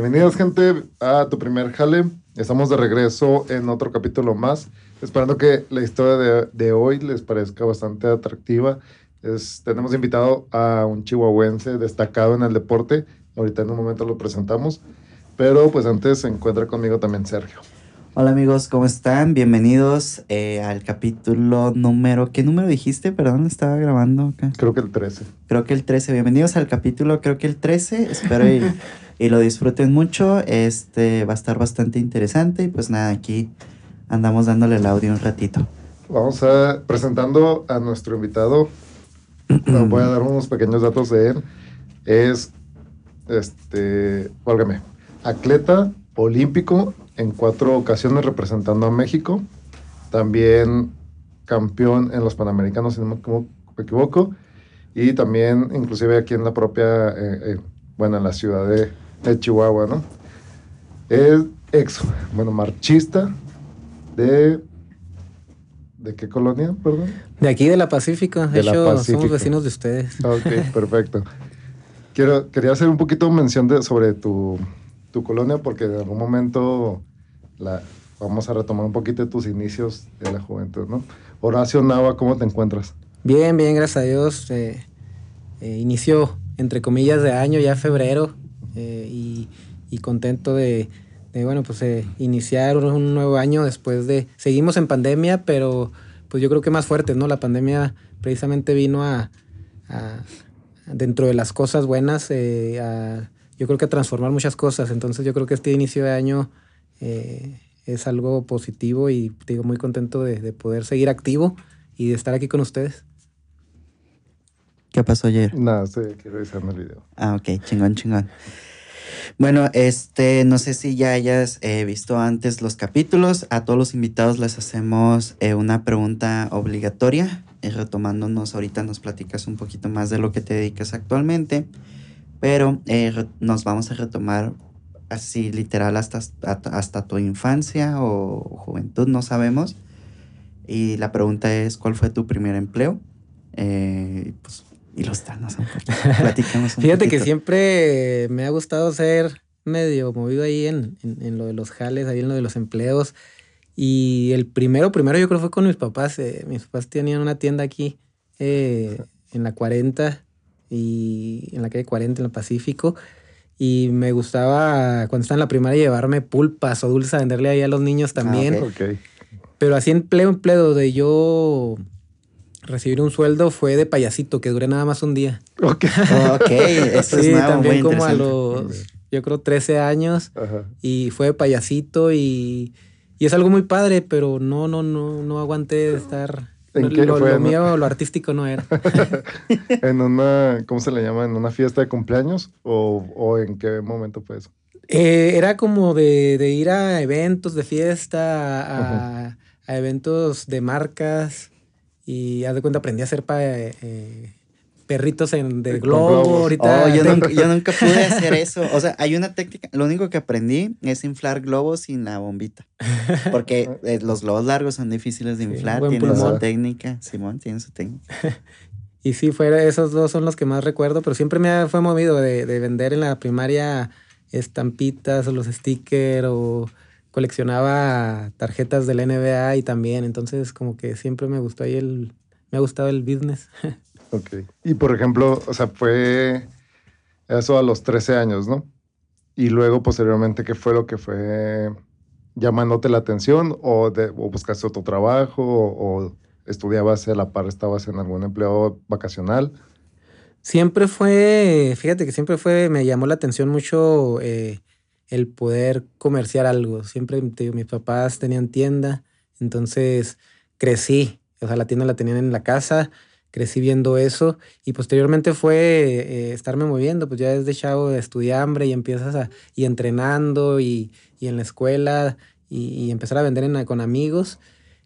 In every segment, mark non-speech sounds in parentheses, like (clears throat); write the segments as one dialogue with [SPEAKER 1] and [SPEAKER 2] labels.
[SPEAKER 1] Bienvenidos, gente, a tu primer jale. Estamos de regreso en otro capítulo más. Esperando que la historia de, de hoy les parezca bastante atractiva. Es, tenemos invitado a un chihuahuense destacado en el deporte. Ahorita en un momento lo presentamos. Pero pues antes se encuentra conmigo también Sergio.
[SPEAKER 2] Hola amigos, ¿cómo están? Bienvenidos eh, al capítulo número... ¿Qué número dijiste? Perdón, estaba grabando acá.
[SPEAKER 1] Creo que el 13.
[SPEAKER 2] Creo que el 13. Bienvenidos al capítulo, creo que el 13. Espero y, (laughs) y lo disfruten mucho. Este va a estar bastante interesante. Y pues nada, aquí andamos dándole el audio un ratito.
[SPEAKER 1] Vamos a presentando a nuestro invitado. (clears throat) Voy a dar unos pequeños datos de él. Es, este, válgame, atleta olímpico en cuatro ocasiones representando a México. También campeón en los Panamericanos, si no me equivoco. Y también, inclusive aquí en la propia, eh, eh, bueno, en la ciudad de, de, Chihuahua, ¿no? Es ex, bueno, marchista de... ¿De qué colonia, perdón?
[SPEAKER 3] De aquí, de la Pacífico. De, de hecho, Pacífico. somos vecinos de ustedes.
[SPEAKER 1] Ok, (laughs) perfecto. Quiero, quería hacer un poquito mención de, sobre tu, tu colonia porque en algún momento la, vamos a retomar un poquito de tus inicios de la juventud, ¿no? Horacio Nava, ¿cómo te encuentras?
[SPEAKER 3] Bien, bien, gracias a Dios. Eh, eh, inicio, entre comillas, de año, ya febrero, eh, y, contento de, bueno, pues iniciar un nuevo año después de... Seguimos en pandemia, pero pues yo creo que más fuerte, ¿no? La pandemia precisamente vino a, a dentro de las cosas buenas, a, yo creo que a transformar muchas cosas. Entonces yo creo que este inicio de año eh, es algo positivo y digo muy contento de, de, poder seguir activo y de estar aquí con ustedes.
[SPEAKER 2] ¿Qué pasó ayer?
[SPEAKER 1] Nada, estoy aquí revisando el video.
[SPEAKER 2] Ah, ok, chingón, chingón. Bueno, este, no sé si ya hayas eh, visto antes los capítulos. A todos los invitados les hacemos eh, una pregunta obligatoria. Eh, retomándonos, ahorita nos platicas un poquito más de lo que te dedicas actualmente. Pero nos vamos a retomar así literal hasta, hasta tu infancia o juventud, no sabemos. Y la pregunta es, ¿cuál fue tu primer empleo? Eh, pues, ilustrarnos un poquito, (laughs) platicamos un
[SPEAKER 3] Fíjate
[SPEAKER 2] poquito.
[SPEAKER 3] que siempre me ha gustado ser medio movido ahí en, en, en, lo de los jales, ahí en lo de los empleos. Y el primero, primero yo creo fue con mis papás. Eh, mis papás tenían una tienda aquí eh, en la 40 y en la calle 40 en el Pacífico. Y me gustaba cuando estaba en la primaria llevarme pulpas o dulces a venderle ahí a los niños también.
[SPEAKER 1] Ah, okay.
[SPEAKER 3] Pero así empleo, empleo de yo recibir un sueldo fue de payasito, que duré nada más un día.
[SPEAKER 1] Ok. (laughs)
[SPEAKER 2] ok, eso
[SPEAKER 3] sí,
[SPEAKER 2] es nuevo,
[SPEAKER 3] también
[SPEAKER 2] muy
[SPEAKER 3] como a los, yo creo, 13 años.
[SPEAKER 1] Ajá.
[SPEAKER 3] Y fue de payasito y, y es algo muy padre, pero no, no, no, no aguanté de estar...
[SPEAKER 1] ¿En
[SPEAKER 3] no,
[SPEAKER 1] qué
[SPEAKER 3] lo,
[SPEAKER 1] fue,
[SPEAKER 3] lo mío, lo artístico no era. (laughs) (laughs)
[SPEAKER 1] ¿En una, cómo se le llama? ¿En una fiesta de cumpleaños? ¿O, o en qué momento fue eso?
[SPEAKER 3] Eh, era como de, de, ir a eventos de fiesta, a, a, eventos de marcas y haz de cuenta aprendí a hacer pa, eh, perritos en, de globo. Ahorita
[SPEAKER 2] oh, yo, nunca, yo, nunca, pude (laughs) hacer eso. O sea, hay una técnica. Lo único que aprendí es inflar globos sin la bombita. Porque (laughs) eh, los globos largos son difíciles de inflar. Sí, tienen su técnica. Simón tiene su técnica.
[SPEAKER 3] y sí, fue, esos dos son los que más recuerdo, pero siempre me fue movido de, de vender en la primaria estampitas o los stickers o coleccionaba tarjetas del NBA y también, entonces como que siempre me gustó ahí el, me ha gustado el business. (laughs)
[SPEAKER 1] Ok. Y por ejemplo, o sea, fue eso a los 13 años, ¿no? Y luego posteriormente, ¿qué fue lo que fue llamándote la atención o, de, buscaste otro trabajo o, o estudiabas a la par, estabas en algún empleo vacacional?
[SPEAKER 3] Siempre fue, fíjate que siempre fue, me llamó la atención mucho eh, el poder comerciar algo. Siempre mis papás tenían tienda, entonces crecí. O sea, la tienda la tenían en la casa, crecí viendo eso y posteriormente fue eh, estarme moviendo. Pues ya desde chavo estudié hambre y empiezas a, y entrenando y, y en la escuela y, y, empezar a vender en, con amigos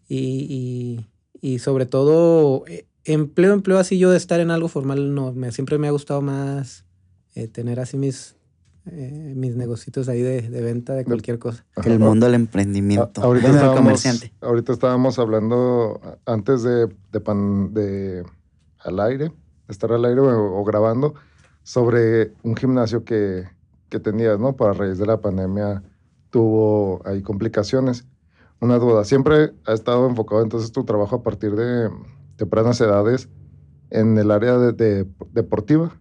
[SPEAKER 3] y, y sobre todo eh, empleo, empleo así yo de estar en algo formal, no, me, siempre me ha gustado más eh, tener así mis, eh, mis negocios ahí de, de, venta de cualquier cosa.
[SPEAKER 2] El mundo del emprendimiento.
[SPEAKER 1] A, ahorita, bueno, estábamos, comerciante. ahorita estábamos hablando antes de, de, pan, de al aire, estar al aire o, grabando, sobre un gimnasio que, que tenías, ¿no? Para raíz de la pandemia tuvo ahí complicaciones. Una duda, ¿siempre ha estado enfocado entonces tu trabajo a partir de tempranas edades en el área de, deportiva?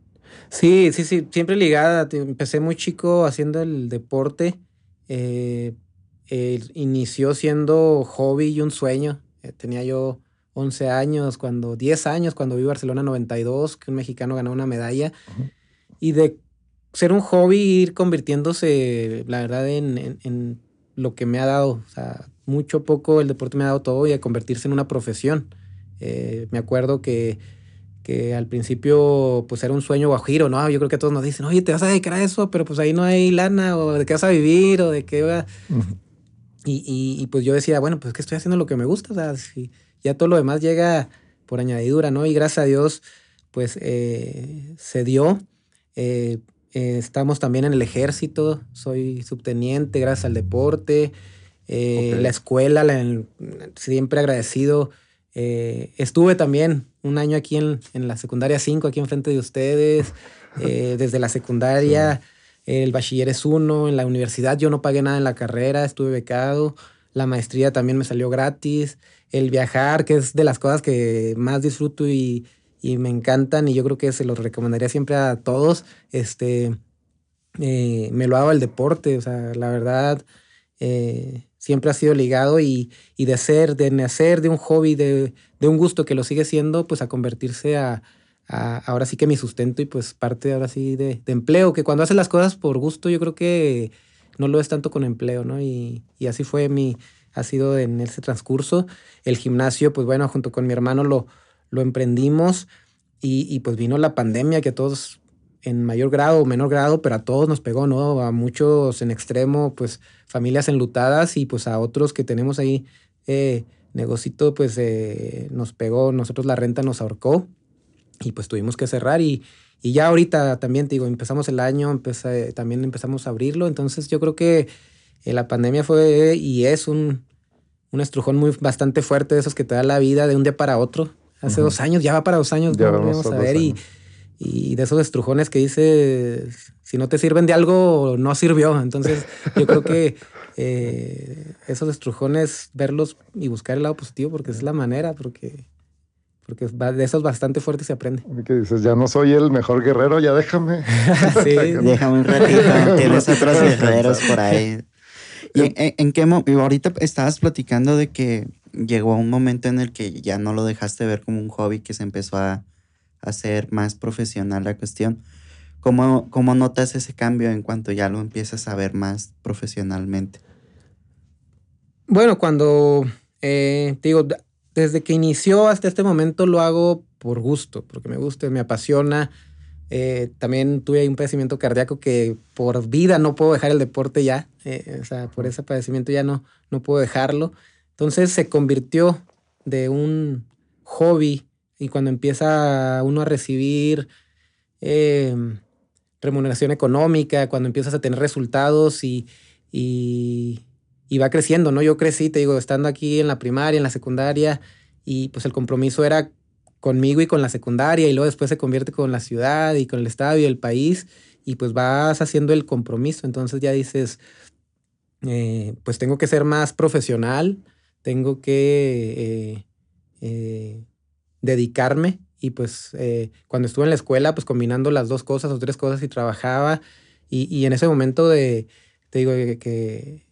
[SPEAKER 3] Sí, sí, sí, siempre ligada. Empecé muy chico haciendo el deporte. Eh, inició siendo hobby y un sueño. Eh, tenía yo 11 años, cuando 10 años, cuando vi Barcelona 92, que un mexicano ganó una medalla. Y de ser un hobby, ir convirtiéndose, la verdad, en, en, lo que me ha dado. O sea, mucho poco el deporte me ha dado todo y a convertirse en una profesión. Eh, me acuerdo que, que al principio pues era un sueño guajiro, ¿no? Yo creo que todos nos dicen, oye, te vas a dedicar a eso, pero pues ahí no hay lana, o de qué vas a vivir, o de qué va. y, y, pues yo decía, bueno, pues que estoy haciendo lo que me gusta, o sea, si ya todo lo demás llega por añadidura, ¿no? Y gracias a Dios, pues eh, se dio. Eh, estamos también en el ejército, soy subteniente gracias al deporte. Eh, la escuela, siempre agradecido. Eh, estuve también un año aquí en, la secundaria 5, aquí enfrente de ustedes. Eh, (laughs) desde la secundaria, el bachiller es uno. En la universidad yo no pagué nada en la carrera, estuve becado. La maestría también me salió gratis. El viajar, que es de las cosas que más disfruto y, me encantan, y yo creo que se los recomendaría siempre a todos. Este, me lo hago el deporte, o sea, la verdad siempre ha sido ligado y, de ser, de nacer de un hobby, de, un gusto que lo sigue siendo, pues a convertirse a, ahora sí que mi sustento y pues parte ahora sí de, empleo, que cuando haces las cosas por gusto yo creo que no lo es tanto con empleo, ¿no? Y, así fue mi, ha sido en ese transcurso. El gimnasio, pues bueno, junto con mi hermano lo, emprendimos y, pues vino la pandemia que todos en mayor grado o menor grado, pero a todos nos pegó, ¿no? A muchos en extremo, pues familias enlutadas y pues a otros que tenemos ahí eh, negocito, pues eh, nos pegó, nosotros la renta nos ahorcó y pues tuvimos que cerrar y, y ya ahorita también, te digo, empezamos el año, también empezamos a abrirlo, entonces yo creo que eh, la pandemia fue y es un, un estrujón muy bastante fuerte de esos que te da la vida de un día para otro. Hace dos años, ya va para dos años, ya vamos a ver y y de esos estrujones que dices, si no te sirven de algo, no sirvió. Entonces, yo creo que (laughs) eh, esos estrujones, verlos y buscar el lado positivo, porque es la manera, porque, porque de esos bastante fuertes se aprende.
[SPEAKER 1] ¿Qué dices? Ya no soy el mejor guerrero, ya déjame. (laughs)
[SPEAKER 2] sí. (laughs) déjame un ratito, (laughs) tienes otros guerreros por ahí. ¿Y en, en qué momento? Ahorita estabas platicando de que llegó un momento en el que ya no lo dejaste ver como un hobby, que se empezó a hacer más profesional la cuestión. ¿Cómo, ¿Cómo notas ese cambio en cuanto ya lo empiezas a ver más profesionalmente?
[SPEAKER 3] Bueno, cuando, eh, digo, desde que inició hasta este momento lo hago por gusto, porque me gusta, me apasiona. Eh, también tuve un padecimiento cardíaco que por vida no puedo dejar el deporte ya. Eh, o sea, por ese padecimiento ya no, no puedo dejarlo. Entonces se convirtió de un hobby y cuando empieza uno a recibir em, remuneración económica, cuando empiezas a tener resultados y, y, va creciendo, ¿no? Yo crecí, te digo, estando aquí en la primaria, en la secundaria, y pues el compromiso era conmigo y con la secundaria, y luego después se convierte con la ciudad y con el estado y el país, y pues vas haciendo el compromiso. Entonces ya dices, eh, pues tengo que ser más profesional, tengo que eh, eh, dedicarme y pues eh, cuando estuve en la escuela, pues combinando las dos cosas o tres cosas y trabajaba y, en ese momento de, te digo, que,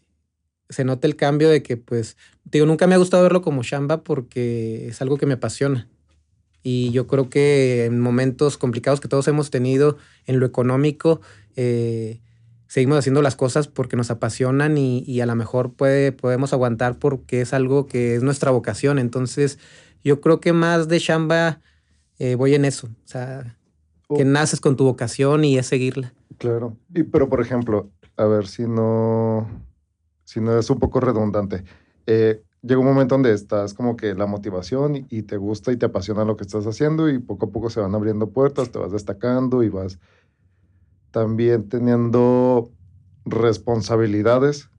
[SPEAKER 3] se nota el cambio de que pues, digo, nunca me ha gustado verlo como chamba porque es algo que me apasiona. Y yo creo que en momentos complicados que todos hemos tenido en lo económico, eh, seguimos haciendo las cosas porque nos apasionan y, y, a lo mejor puede, podemos aguantar porque es algo que es nuestra vocación. Entonces, yo creo que más de chamba eh, voy en eso. O sea, que naces con tu vocación y es seguirla.
[SPEAKER 1] Claro. Y, pero, por ejemplo, a ver si no, si no es un poco redundante. Eh, llega un momento donde estás como que la motivación y, te gusta y te apasiona lo que estás haciendo y poco a poco se van abriendo puertas, te vas destacando y vas también teniendo responsabilidades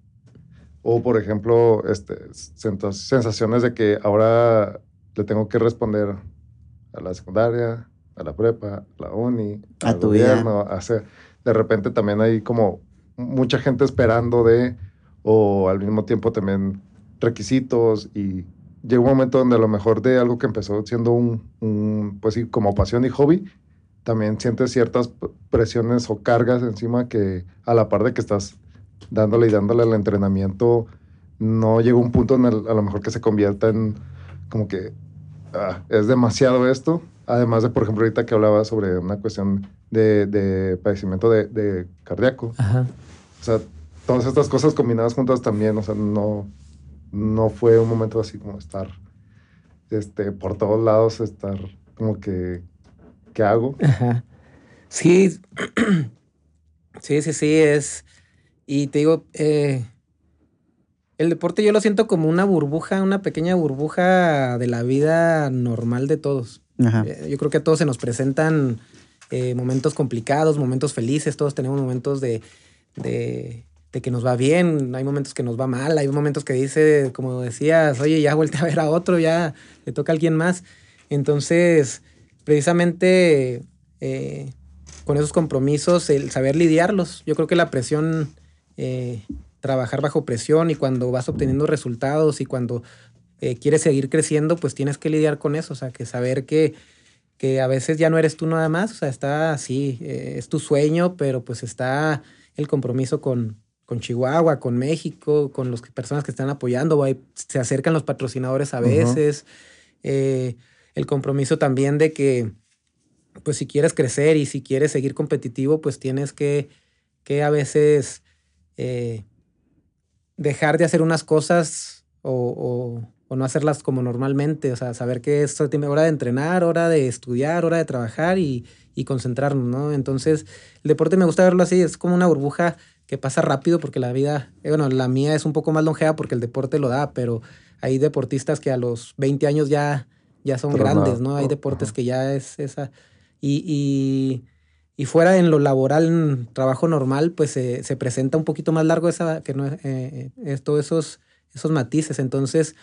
[SPEAKER 1] o por ejemplo este, sensaciones de que ahora le tengo que responder a la secundaria, a la prepa, a la uni,
[SPEAKER 2] a
[SPEAKER 1] al
[SPEAKER 2] tu
[SPEAKER 1] gobierno, a hacer. de repente también hay como mucha gente esperando de, o al mismo tiempo también requisitos y llega un momento donde a lo mejor de algo que empezó siendo un, pues sí, como pasión y hobby, también sientes ciertas presiones o cargas encima que a la par de que estás dándole y dándole al entrenamiento, no llega un punto en el, a lo mejor que se convierta en como que ah, es demasiado esto. Además de, por ejemplo, ahorita que hablaba sobre una cuestión de, de padecimiento de, de cardíaco. O sea, todas estas cosas combinadas juntas también, o sea, no, no fue un momento así como estar este, por todos lados, estar como que, ¿qué hago?
[SPEAKER 3] Sí, (clears throat) sí, sí, sí, es, y te digo, eh, el deporte yo lo siento como una burbuja, una pequeña burbuja de la vida normal de todos. Eh, yo creo que a todos se nos presentan eh, momentos complicados, momentos felices, todos tenemos momentos de, de, que nos va bien, hay momentos que nos va mal, hay momentos que dice, como decías, oye, ya vuelta a ver a otro, ya le toca a alguien más. Entonces, precisamente con esos compromisos, el saber lidiarlos, yo creo que la presión eh, trabajar bajo presión y cuando vas obteniendo resultados y cuando eh, quieres seguir creciendo, pues tienes que lidiar con eso, o sea, que saber que, que a veces ya no eres tú nada más, o sea, está así, eh, es tu sueño, pero pues está el compromiso con, con Chihuahua, con México, con las personas que están apoyando, se acercan los patrocinadores a veces, el compromiso también de que, pues si quieres crecer y si quieres seguir competitivo, pues tienes que, que a veces eh, dejar de hacer unas cosas o, no hacerlas como normalmente, o sea, saber que es hora de entrenar, hora de estudiar, hora de trabajar y, concentrarnos, ¿no? Entonces, el deporte me gusta verlo así, es como una burbuja que pasa rápido porque la vida, eh, bueno, la mía es un poco más longeva porque el deporte lo da, pero hay deportistas que a los 20 años ya, ya son grandes, ¿no? Hay deportes que ya es esa... y y fuera en lo laboral, en trabajo normal, pues se presenta un poquito más largo esa, que no, eh, eh todos esos, esos matices. Entonces,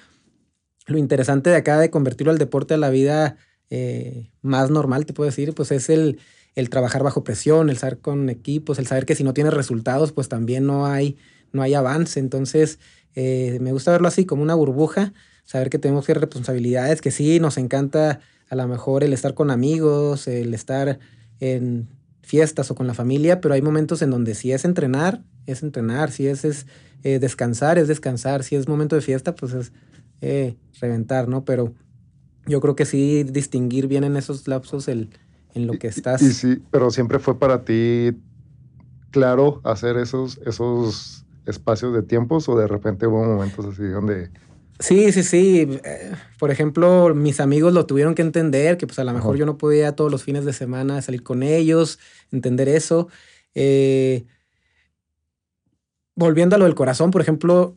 [SPEAKER 3] lo interesante de acá de convertirlo al deporte a la vida eh, más normal, te puedo decir, pues es el, el trabajar bajo presión, el saber con equipos, el saber que si no tienes resultados, pues también no hay, no hay avance. Entonces, eh, me gusta verlo así como una burbuja, saber que tenemos que responsabilidades, que sí, nos encanta a lo mejor el estar con amigos, el estar en fiestas o con la familia, pero hay momentos en donde si es entrenar, es entrenar, si es, es eh, descansar, es descansar, si es momento de fiesta, pues es eh, reventar, ¿no? Pero yo creo que sí distinguir bien en esos lapsos el, en lo que estás.
[SPEAKER 1] Y, sí, pero siempre fue para ti claro hacer esos, esos espacios de tiempos o de repente hubo momentos así donde
[SPEAKER 3] Sí, sí, sí. Eh, por ejemplo, mis amigos lo tuvieron que entender, que pues a lo mejor yo no podía todos los fines de semana salir con ellos, entender eso. Eh, volviendo a lo del corazón, por ejemplo,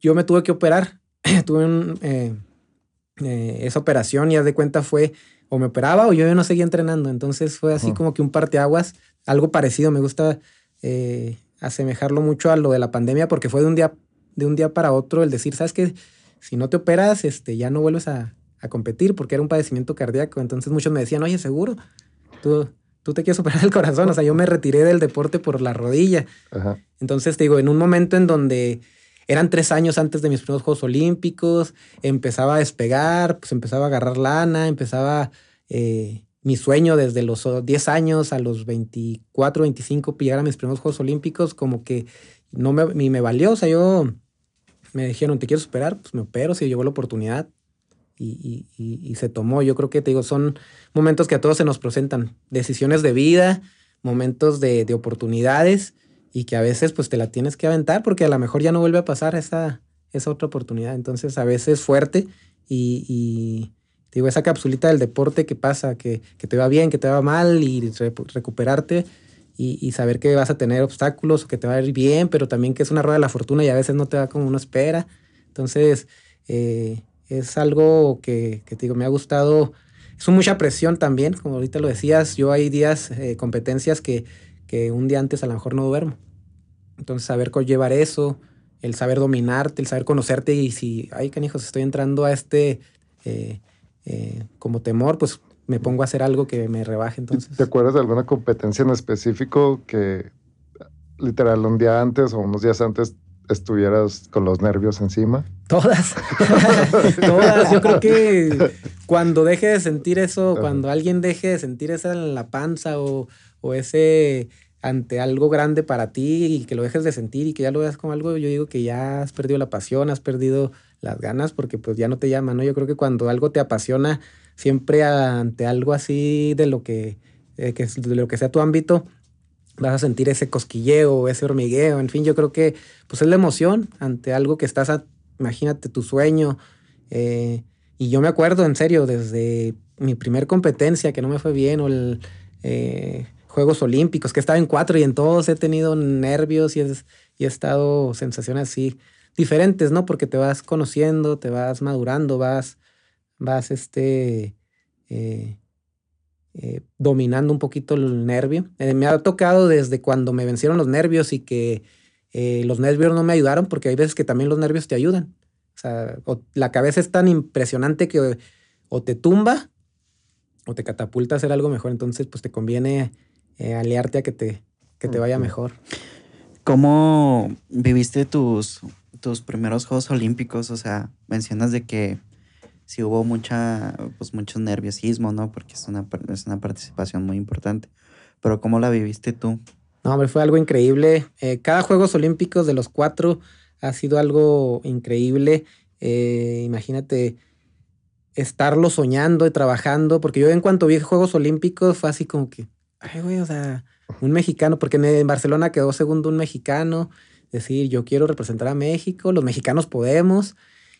[SPEAKER 3] yo me tuve que operar. (clears throat) tuve eh, esa operación y haz de cuenta fue o me operaba o yo no seguía entrenando. Entonces fue así como que un parteaguas, algo parecido. Me gusta asemejarlo mucho a lo de la pandemia porque fue de un día de un día para otro el decir, ¿sabes qué? Si no te operas, este, ya no vuelves a, competir porque era un padecimiento cardíaco. Entonces muchos me decían, oye, seguro, tú, tú te quieres operar el corazón. O sea, yo me retiré del deporte por la rodilla. Entonces, te digo, en un momento en donde eran tres años antes de mis primeros Juegos Olímpicos, empezaba a despegar, pues empezaba a agarrar lana, empezaba eh, mi sueño desde los 10 años a los 24, 25, llegar a mis primeros Juegos Olímpicos, como que no me, me valió. O sea, yo me dijeron, ¿te quiero superar? Pues me opero, se llevó la oportunidad y, y, se tomó. Yo creo que te digo, son momentos que a todos se nos presentan, decisiones de vida, momentos de, de, oportunidades y que a veces pues te la tienes que aventar porque a lo mejor ya no vuelve a pasar esa, esa otra oportunidad. Entonces a veces fuerte y, digo, esa capsulita del deporte que pasa, que, que, te va bien, que te va mal y recuperarte y, saber que vas a tener obstáculos o que te va a ir bien, pero también que es una rueda de la fortuna y a veces no te va como uno espera. Entonces, eh, es algo que, digo, me ha gustado. Es mucha presión también, como ahorita lo decías, yo hay días, eh, competencias que, que un día antes a lo mejor no duermo. Entonces, saber llevar eso, el saber dominarte, el saber conocerte y si, ay, canijos, estoy entrando a este eh, como temor, pues me pongo a hacer algo que me rebaje entonces.
[SPEAKER 1] ¿Te acuerdas de alguna competencia en específico que literal un día antes o unos días antes estuvieras con los nervios encima?
[SPEAKER 3] Todas. (laughs) Todas. Yo creo que cuando deje de sentir eso, cuando alguien deje de sentir esa en la panza o, o ese ante algo grande para ti y que lo dejes de sentir y que ya lo veas como algo, yo digo que ya has perdido la pasión, has perdido las ganas porque pues ya no te llama, ¿no? Yo creo que cuando algo te apasiona, siempre ante algo así de lo que, eh, de lo que sea tu ámbito, vas a sentir ese cosquilleo, ese hormigueo, en fin, yo creo que pues es la emoción ante algo que estás, a, imagínate tu sueño. Eh, y yo me acuerdo, en serio, desde mi primer competencia que no me fue bien o el eh, Juegos Olímpicos, que estaba en cuatro y en todos he tenido nervios y, y he estado sensaciones así diferentes, ¿no? Porque te vas conociendo, te vas madurando, vas, vas, este, eh, eh, dominando un poquito el nervio. Eh, me ha tocado desde cuando me vencieron los nervios y que los nervios no me ayudaron, porque hay veces que también los nervios te ayudan. O sea, la cabeza es tan impresionante que o, te tumba o te catapulta a hacer algo mejor. Entonces, pues te conviene aliarte a que te, que te vaya mejor.
[SPEAKER 2] ¿Cómo viviste tus, tus primeros Juegos Olímpicos? O sea, mencionas de que sí hubo mucha, pues mucho nerviosismo, ¿no? Porque es una, es una participación muy importante. Pero ¿cómo la viviste tú?
[SPEAKER 3] No, hombre, fue algo increíble. Eh, cada Juegos Olímpicos de los cuatro ha sido algo increíble. Eh, imagínate estarlo soñando y trabajando, porque yo en cuanto vi Juegos Olímpicos fue así como que, ay, güey, o sea, un mexicano, porque en Barcelona quedó segundo un mexicano, decir, yo quiero representar a México, los mexicanos podemos,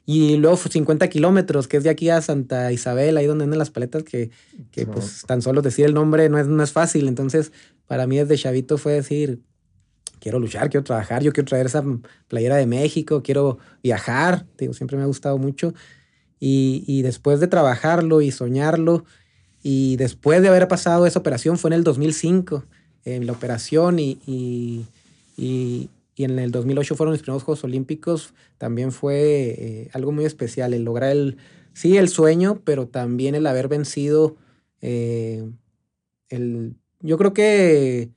[SPEAKER 3] y luego 50 kilómetros, que es de aquí a Santa Isabel, ahí donde andan las paletas, que, que pues tan solo decir el nombre no es, no es fácil. Entonces, para mí desde chavito fue decir, quiero luchar, quiero trabajar, yo quiero traer esa playera de México, quiero viajar, digo, siempre me ha gustado mucho. Y, y después de trabajarlo y soñarlo, y después de haber pasado esa operación, fue en el 2005, en la operación y, y, y en el 2008 fueron los primeros Juegos Olímpicos, también fue eh, algo muy especial, el lograr el, sí, el sueño, pero también el haber vencido eh, el, yo creo que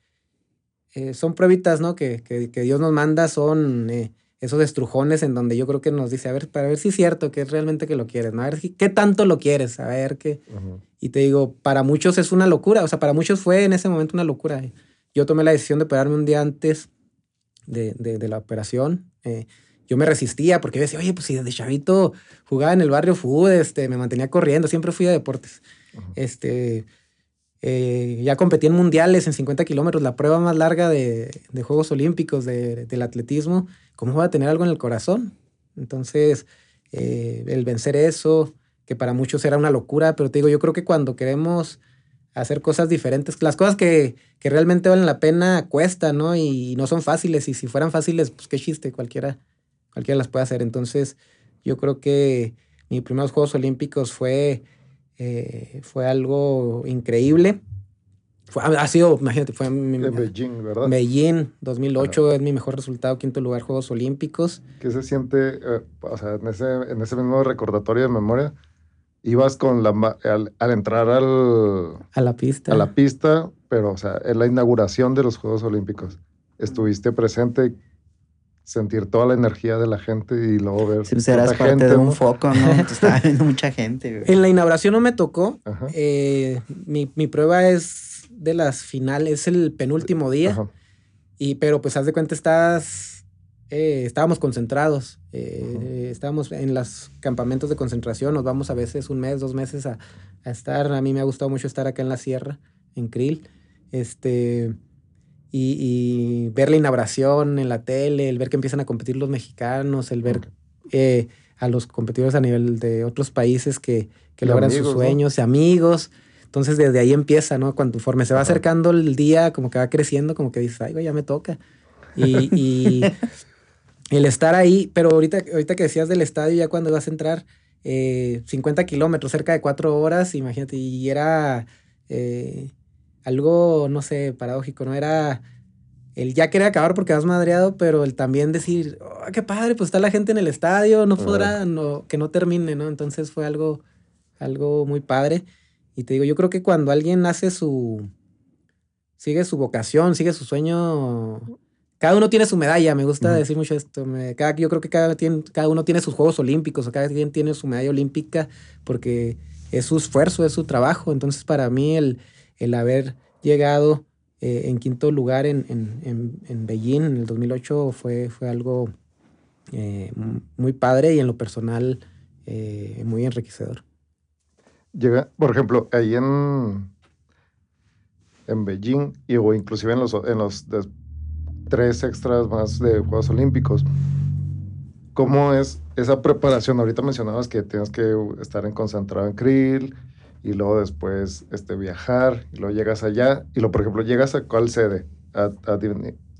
[SPEAKER 3] eh, son pruebitas, ¿no? Que, que, Dios nos manda, son esos estrujones en donde yo creo que nos dice, a ver, para ver si es cierto que es realmente que lo quieres, ¿no? A ver qué tanto lo quieres, a ver qué. Y te digo, para muchos es una locura, o sea, para muchos fue en ese momento una locura. Yo tomé la decisión de operarme un día antes de, la operación. Eh, yo me resistía porque yo decía, oye, pues si desde chavito jugaba en el barrio fútbol, este, me mantenía corriendo, siempre fui a deportes. Este, eh, ya competí en mundiales en 50 kilómetros, la prueba más larga de, Juegos Olímpicos del atletismo. ¿Cómo voy a tener algo en el corazón? Entonces, eh, el vencer eso, que para muchos era una locura, pero te digo, yo creo que cuando queremos hacer cosas diferentes. Las cosas que, que, realmente valen la pena cuestan, ¿no? Y no son fáciles. Y si fueran fáciles, pues qué chiste, cualquiera, cualquiera las puede hacer. Entonces, yo creo que mis primeros Juegos Olímpicos fue, eh, fue algo increíble. Fue, ha sido, imagínate, fue
[SPEAKER 1] en Beijing, ¿verdad?
[SPEAKER 3] Beijing, 2008 es mi mejor resultado, quinto lugar, Juegos Olímpicos.
[SPEAKER 1] ¿Qué se siente, eh, o sea, en ese, en ese mismo recordatorio de memoria? ibas con la al, al, entrar al
[SPEAKER 3] a la pista
[SPEAKER 1] a la pista pero o sea en la inauguración de los Juegos Olímpicos estuviste presente sentir toda la energía de la gente y luego ver
[SPEAKER 2] sí, pues eras parte gente, de un foco no (laughs) estaba viendo mucha gente
[SPEAKER 3] en la inauguración no me tocó eh, mi, mi, prueba es de las finales es el penúltimo día. Ajá. y pero pues haz de cuenta estás eh, estábamos concentrados, eh, estábamos en los campamentos de concentración, nos vamos a veces un mes, dos meses a, estar, a mí me ha gustado mucho estar acá en la sierra, en Krill, este, y, ver la inauguración en la tele, el ver que empiezan a competir los mexicanos, el ver eh, a los competidores a nivel de otros países que, que logran sus sueños, y amigos. Entonces desde ahí empieza, ¿no? Cuando conforme se va acercando el día, como que va creciendo, como que dices, ay, ya me toca. Y, y, (laughs) el estar ahí, pero ahorita, ahorita que decías del estadio, ya cuando vas a entrar, 50 eh, kilómetros, cerca de cuatro horas, imagínate, y era eh, algo, no sé, paradójico, ¿no? Era el ya querer acabar porque vas madreado, pero el también decir, oh, qué padre, pues está la gente en el estadio, no podrá, no, que no termine, ¿no? Entonces fue algo, algo muy padre. Y te digo, yo creo que cuando alguien hace su, sigue su vocación, sigue su sueño, cada uno tiene su medalla, me gusta decir mucho esto. cada, yo creo que cada, cada uno tiene sus Juegos Olímpicos, o cada quien tiene su medalla olímpica, porque es su esfuerzo, es su trabajo. Entonces, para mí, el, el haber llegado eh, en quinto lugar en, en, en, Beijing en el 2008 fue, fue algo eh, muy padre y en lo personal eh, muy enriquecedor.
[SPEAKER 1] Llega, por ejemplo, ahí en, en Beijing y, o inclusive en los, en los tres extras más de Juegos Olímpicos, ¿cómo es esa preparación? Ahorita mencionabas que tienes que estar en concentrado en krill, y luego después este, viajar y luego llegas allá y luego, por ejemplo, llegas a cuál sede.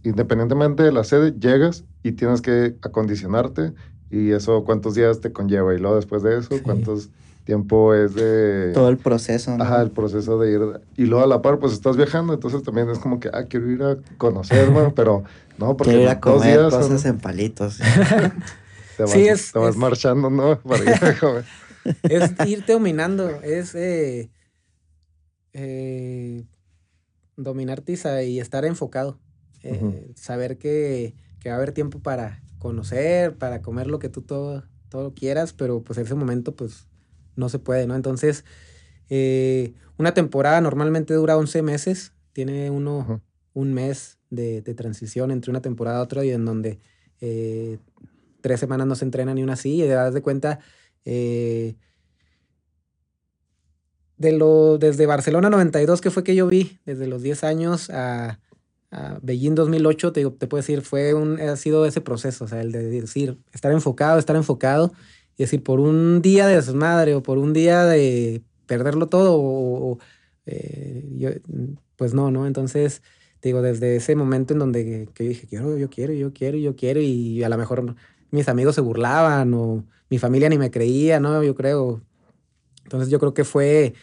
[SPEAKER 1] independientemente de la sede, llegas y tienes que acondicionarte y eso cuántos días te conlleva y luego después de eso, cuántos tiempo es de...
[SPEAKER 2] Todo el proceso.
[SPEAKER 1] ¿no? Ajá, el proceso de ir. Y luego a la par, pues estás viajando, entonces también es como que, ah, quiero ir a conocer, (laughs) pero no,
[SPEAKER 2] porque... Quiero ir a comer cosas en palitos. (laughs)
[SPEAKER 1] te vas, sí, te vas marchando, ¿no? (laughs) Para ir a comer
[SPEAKER 3] es irte dominando, es eh, eh, dominarte y estar enfocado. Eh, saber que, va a haber tiempo para conocer, para comer lo que tú todo, todo quieras, pero pues en ese momento pues no se puede, ¿no? Entonces, una temporada normalmente dura 11 meses, tiene uno un mes de, transición entre una temporada a otra y en donde tres semanas no se entrena ni una así y te das de cuenta eh, de lo, desde Barcelona 92, que fue que yo vi, desde los 10 años a, a Beijing 2008, te, te puedo decir, fue un, ha sido ese proceso, o sea, el de decir, estar enfocado, estar enfocado, y decir, por un día de desmadre o por un día de perderlo todo, o, eh, pues no, ¿no? Entonces, digo, desde ese momento en donde que yo dije, quiero, yo quiero, yo quiero, yo quiero, y a lo mejor mis amigos se burlaban o mi familia ni me creía, ¿no? Yo creo. Entonces yo creo que fue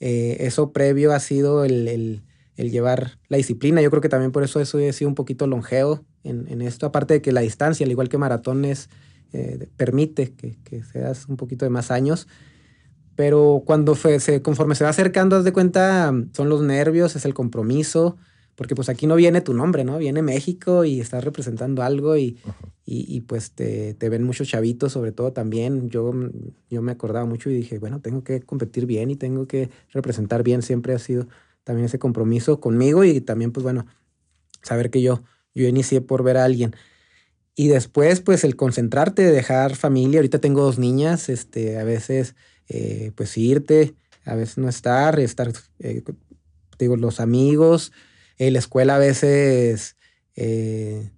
[SPEAKER 3] eh, eso previo ha sido el, llevar la disciplina. Yo creo que también por eso eso he sido un poquito longevo en, esto, aparte de que la distancia, al igual que maratones, eh, permite que, seas un poquito de más años. Pero cuando se, conforme se va acercando, haz de cuenta, son los nervios, es el compromiso, porque pues aquí no viene tu nombre, ¿no? Viene México y estás representando algo y, y, pues te, te, ven muchos chavitos, sobre todo también. Yo, yo me acordaba mucho y dije, bueno, tengo que competir bien y tengo que representar bien. Siempre ha sido también ese compromiso conmigo y también, pues bueno, saber que yo, yo inicié por ver a alguien. Y después, pues el concentrarte, dejar familia. Ahorita tengo dos niñas, este, a veces, eh, pues irte, a veces no estar, estar, eh, digo, los amigos, la escuela a veces, eh,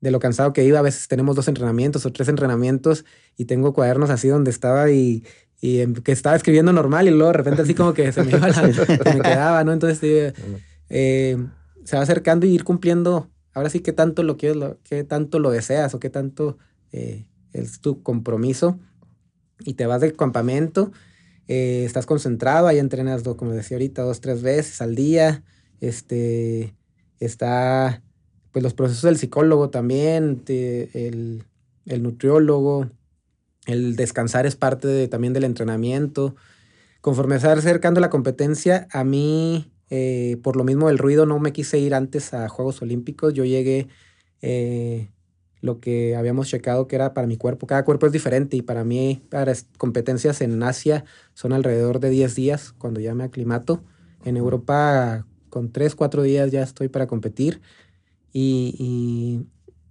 [SPEAKER 3] de lo cansado que iba, a veces tenemos dos entrenamientos o tres entrenamientos y tengo cuadernos así donde estaba y, y que estaba escribiendo normal y luego de repente así como que se me, iba la, me quedaba, ¿no? Entonces (laughs) se va acercando y ir cumpliendo, ahora sí que tanto lo quieres, lo, qué tanto lo deseas o qué tanto eh, es tu compromiso y te vas del campamento, estás concentrado, ahí entrenas, como decía ahorita, dos, tres veces al día, este, está, pues los procesos del psicólogo también, el, nutriólogo, el descansar es parte de, también del entrenamiento. Conforme se acercando la competencia, a mí, eh, por lo mismo del ruido, no me quise ir antes a Juegos Olímpicos. Yo llegué eh, lo que habíamos checado que era para mi cuerpo. Cada cuerpo es diferente y para mí, para competencias en Asia, son alrededor de 10 días cuando ya me aclimato. En Europa con tres, cuatro días ya estoy para competir. Y,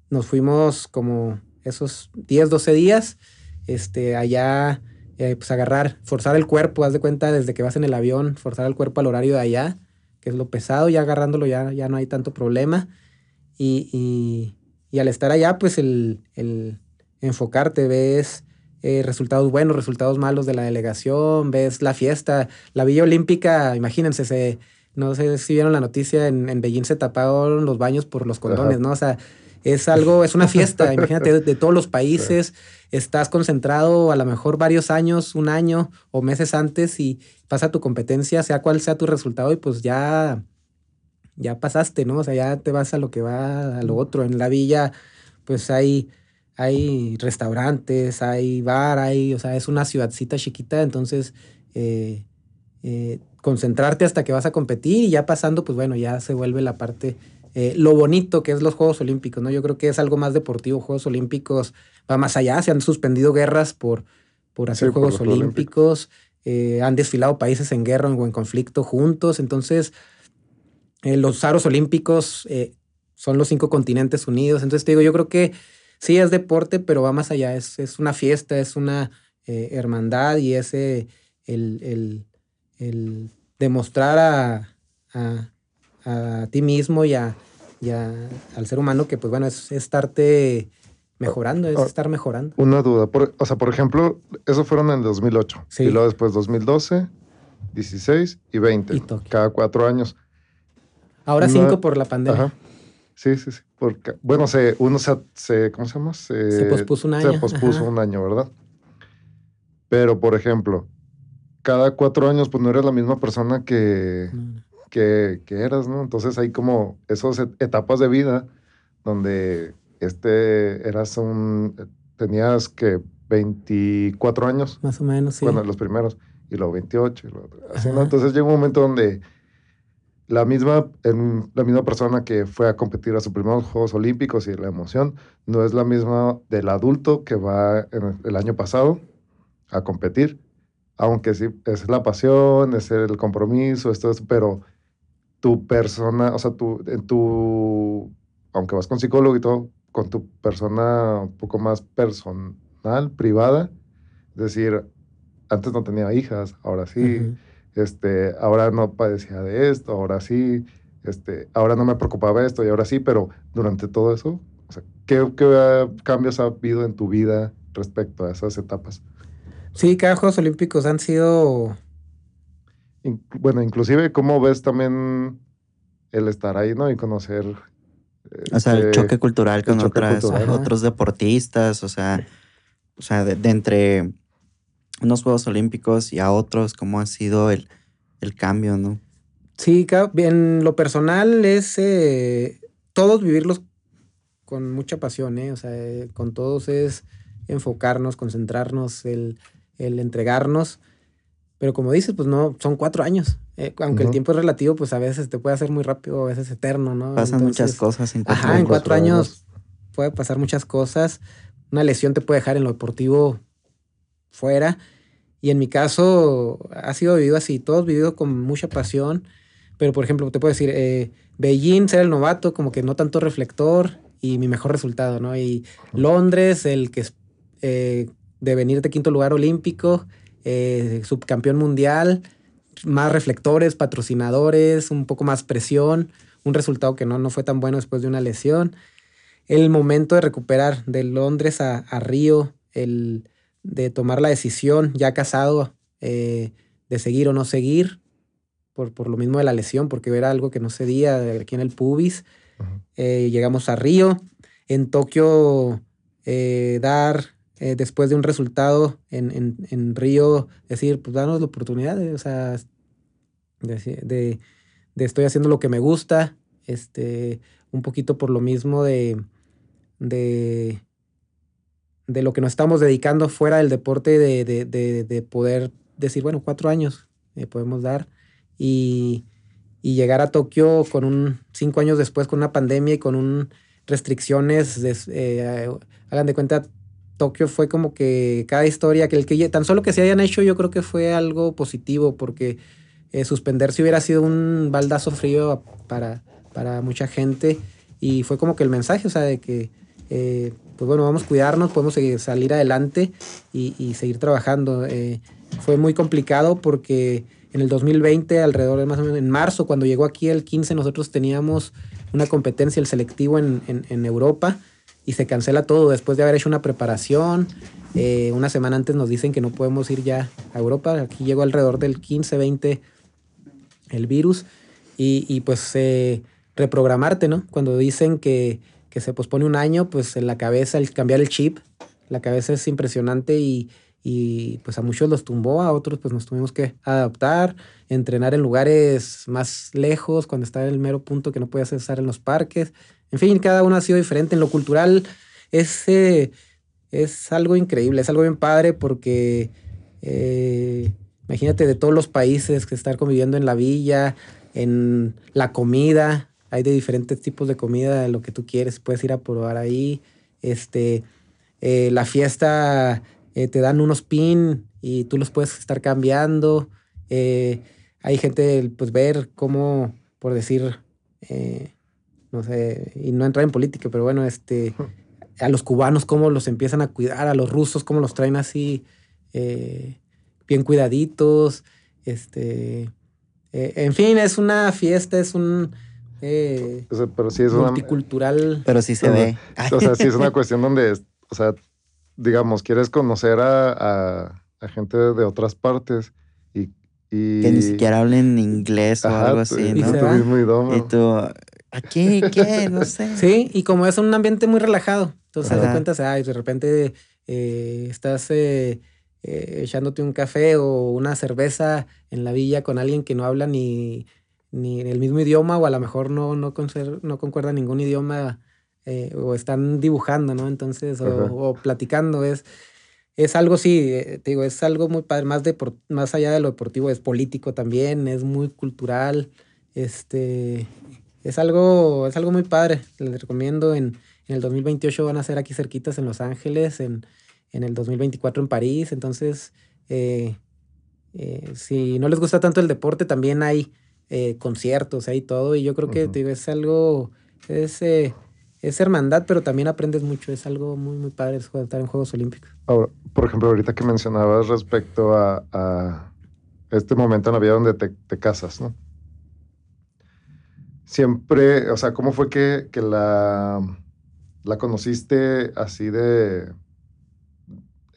[SPEAKER 3] nos fuimos como esos 10, 12 días, este, allá, eh, pues agarrar, forzar el cuerpo, haz de cuenta desde que vas en el avión, forzar el cuerpo al horario de allá, que es lo pesado, ya agarrándolo ya, ya no hay tanto problema. Y, al estar allá, pues el, enfocarte, ves eh, resultados buenos, resultados malos de la delegación, ves la fiesta, la Villa Olímpica, imagínense, se no sé si vieron la noticia, en, en Beijing se taparon los baños por los condones, ¿no? O sea, es algo, es una fiesta, (laughs) imagínate, de, todos los países, estás concentrado a lo mejor varios años, un año o meses antes y pasa tu competencia, sea cual sea tu resultado y pues ya, ya pasaste, ¿no? O sea, ya te vas a lo que va, a lo otro. En la villa, pues hay, hay restaurantes, hay bar, hay, o sea, es una ciudadcita chiquita, entonces... Eh, eh, concentrarte hasta que vas a competir y ya pasando, pues bueno, ya se vuelve la parte, eh, lo bonito que es los Juegos Olímpicos, ¿no? Yo creo que es algo más deportivo, Juegos Olímpicos va más allá, se han suspendido guerras por, por hacer Juegos Olímpicos, eh, han desfilado países en guerra o en conflicto juntos, entonces los aros olímpicos son los cinco continentes unidos, entonces te digo, yo creo que sí es deporte, pero va más allá, es, es una fiesta, es una hermandad y es el, el el demostrar a, ti mismo y, a, al ser humano que, pues bueno, es, estarte mejorando, es ah, estar mejorando.
[SPEAKER 1] Una duda, o sea, por ejemplo, eso fueron en el 2008. Y luego después 2012, 16 y 20. cada cuatro años.
[SPEAKER 3] Ahora cinco por la pandemia.
[SPEAKER 1] Sí, sí, sí. Porque, bueno, se, uno se, ¿cómo se llama?
[SPEAKER 3] Se, pospuso un año.
[SPEAKER 1] Se pospuso un año, ¿verdad? Pero, por ejemplo, cada cuatro años, pues no eres la misma persona que, que, eras, ¿no? Entonces hay como esas etapas de vida donde este eras un, tenías que 24 años.
[SPEAKER 3] Más o menos, sí.
[SPEAKER 1] Bueno, los primeros, y luego 28, y luego, así, ¿no? Entonces llega un momento donde la misma, en, la misma persona que fue a competir a sus primeros Juegos Olímpicos y la emoción no es la misma del adulto que va en el año pasado a competir aunque sí, es la pasión, es el compromiso, esto es, pero tu persona, o sea, tu, en tu, aunque vas con psicólogo y todo, con tu persona un poco más personal, privada, es decir, antes no tenía hijas, ahora sí, este, ahora no padecía de esto, ahora sí, este, ahora no me preocupaba esto y ahora sí, pero durante todo eso, o sea, ¿qué, qué cambios ha habido en tu vida respecto a esas etapas?
[SPEAKER 3] Sí, cada Juegos Olímpicos han sido...
[SPEAKER 1] bueno, inclusive, ¿cómo ves también el estar ahí, ¿no? Y conocer...
[SPEAKER 2] o sea, el este, choque cultural con otros deportistas, o sea, o sea de, entre unos Juegos Olímpicos y a otros, ¿cómo ha sido el, el cambio, no?
[SPEAKER 3] Sí, en lo personal es eh, todos vivirlos con mucha pasión, ¿eh? O sea, con todos es enfocarnos, concentrarnos, el el entregarnos. Pero como dices, pues no, son cuatro años. Eh, aunque el tiempo es relativo, pues a veces te puede hacer muy rápido, a veces eterno, ¿no?
[SPEAKER 2] Pasan muchas cosas
[SPEAKER 3] en cuatro, ajá, en cuatro años. puede pasar muchas cosas. Una lesión te puede dejar en lo deportivo fuera. Y en mi caso ha sido vivido así, todos vivido con mucha pasión. Pero, por ejemplo, te puedo decir, eh, Beijing, ser el novato, como que no tanto reflector y mi mejor resultado, ¿no? Y Londres, el que eh, de venir de quinto lugar olímpico, eh, subcampeón mundial, más reflectores, patrocinadores, un poco más presión, un resultado que no, no fue tan bueno después de una lesión. El momento de recuperar de Londres a, Río, el de tomar la decisión ya casado eh, de seguir o no seguir, por, por, lo mismo de la lesión, porque era algo que no cedía aquí en el pubis. Eh, llegamos a Río, en Tokio dar eh, después de un resultado en, en, Río, decir, pues danos la oportunidad, de, o sea, de, estoy haciendo lo que me gusta, este, un poquito por lo mismo de, de, de lo que nos estamos dedicando fuera del deporte, de, poder decir, bueno, cuatro años eh, podemos dar y, y, llegar a Tokio con un, cinco años después con una pandemia y con un restricciones, eh, hagan de cuenta, Tokio fue como que cada historia, que tan solo que se hayan hecho, yo creo que fue algo positivo, porque eh, suspenderse hubiera sido un baldazo frío para, para mucha gente. Y fue como que el mensaje, o sea, de que, eh, pues bueno, vamos a cuidarnos, podemos salir adelante y, seguir trabajando. Eh, fue muy complicado porque en el 2020, alrededor de más o menos en marzo, cuando llegó aquí el 15, nosotros teníamos una competencia, el selectivo en, en Europa y se cancela todo después de haber hecho una preparación. Eh, una semana antes nos dicen que no podemos ir ya a Europa. Aquí llegó alrededor del 15, 20 el virus. Y, pues eh, reprogramarte, ¿no? Cuando dicen que, se pospone un año, pues en la cabeza, el cambiar el chip, la cabeza es impresionante y, y pues a muchos los tumbó, a otros pues nos tuvimos que adaptar, entrenar en lugares más lejos, cuando está en el mero punto que no podías estar en los parques. En fin, cada uno ha sido diferente. En lo cultural es, es algo increíble, es algo bien padre porque eh, imagínate de todos los países que estar conviviendo en la villa, en la comida, hay de diferentes tipos de comida, lo que tú quieres, puedes ir a probar ahí. Este, eh, la fiesta eh, te dan unos pin y tú los puedes estar cambiando. Eh, hay gente, pues ver cómo, por decir, no sé, y no entrar en política, pero bueno, este, a los cubanos cómo los empiezan a cuidar, a los rusos cómo los traen así bien cuidaditos, este, en fin, es una fiesta, es un
[SPEAKER 1] eh, pero sí es
[SPEAKER 3] multicultural.
[SPEAKER 2] pero sí se ve.
[SPEAKER 1] O sea, sí es una (laughs) cuestión donde, o sea, digamos, quieres conocer a, gente de otras partes y,
[SPEAKER 2] Que ni siquiera hablen inglés o algo así, ¿no?
[SPEAKER 1] Y tú mismo
[SPEAKER 2] Y tú, ¿aquí qué? No sé. (laughs)
[SPEAKER 3] Sí, y como es un ambiente muy relajado, entonces te cuenta, ay, de repente eh, estás eh, echándote un café o una cerveza en la villa con alguien que no habla ni ni en el mismo idioma o a lo mejor no, no, no concuerda ningún idioma eh, o están dibujando, ¿no? Entonces, o, platicando, es, es algo, sí, eh, te digo, es algo muy padre, más, de, más allá de lo deportivo, es político también, es muy cultural, este, es algo, es algo muy padre, les recomiendo, en, en el 2028 van a ser aquí cerquitas en Los Ángeles, en, en el 2024 en París, entonces, eh, si no les gusta tanto el deporte, también hay conciertos, hay todo, y yo creo que es algo, es, es hermandad, pero también aprendes mucho, es algo muy, muy padre estar en Juegos Olímpicos.
[SPEAKER 1] Ahora, por ejemplo, ahorita que mencionabas respecto a, este momento en la vida donde te, casas, ¿no? Siempre, o sea, ¿cómo fue que, que la, la conociste así de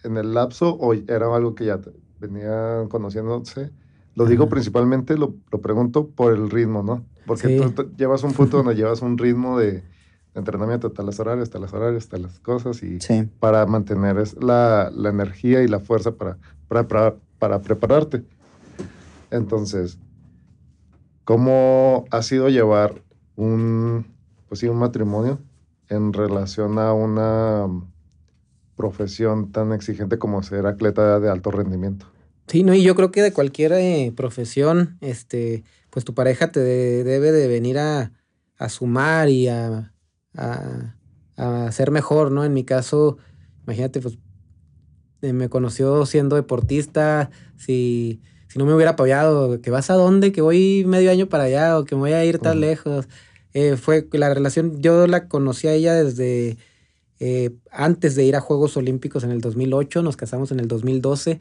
[SPEAKER 1] en el lapso o era algo que ya venían conociéndose? Lo digo principalmente, lo, lo, pregunto por el ritmo, ¿no? Porque tú, llevas un punto donde (laughs) llevas un ritmo de, entrenamiento, hasta las horarios, hasta las horarios, hasta las cosas, y para mantener la, la, energía y la fuerza para, para, para, prepararte. Entonces, ¿cómo ha sido llevar un, pues sí, un matrimonio en relación a una profesión tan exigente como ser atleta de alto rendimiento?
[SPEAKER 3] Sí, no, y yo creo que de cualquier eh, profesión, este, pues tu pareja te debe de venir a, sumar y a, a, ser mejor, ¿no? En mi caso, imagínate, pues eh, me conoció siendo deportista, si, si no me hubiera apoyado, que vas a dónde, que voy medio año para allá o que me voy a ir tan lejos. Eh, fue la relación, yo la conocí a ella desde antes de ir a Juegos Olímpicos en el 2008, nos casamos en el 2012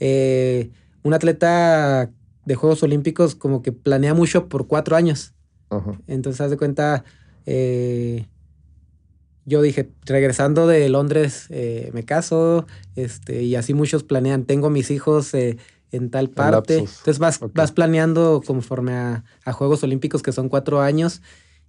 [SPEAKER 3] eh, un atleta de Juegos Olímpicos como que planea mucho por cuatro años. Entonces, haz de cuenta, eh, yo dije, regresando de Londres, eh, me caso, este, y así muchos planean, tengo mis hijos en tal parte. Entonces vas, vas planeando conforme a, Juegos Olímpicos, que son cuatro años.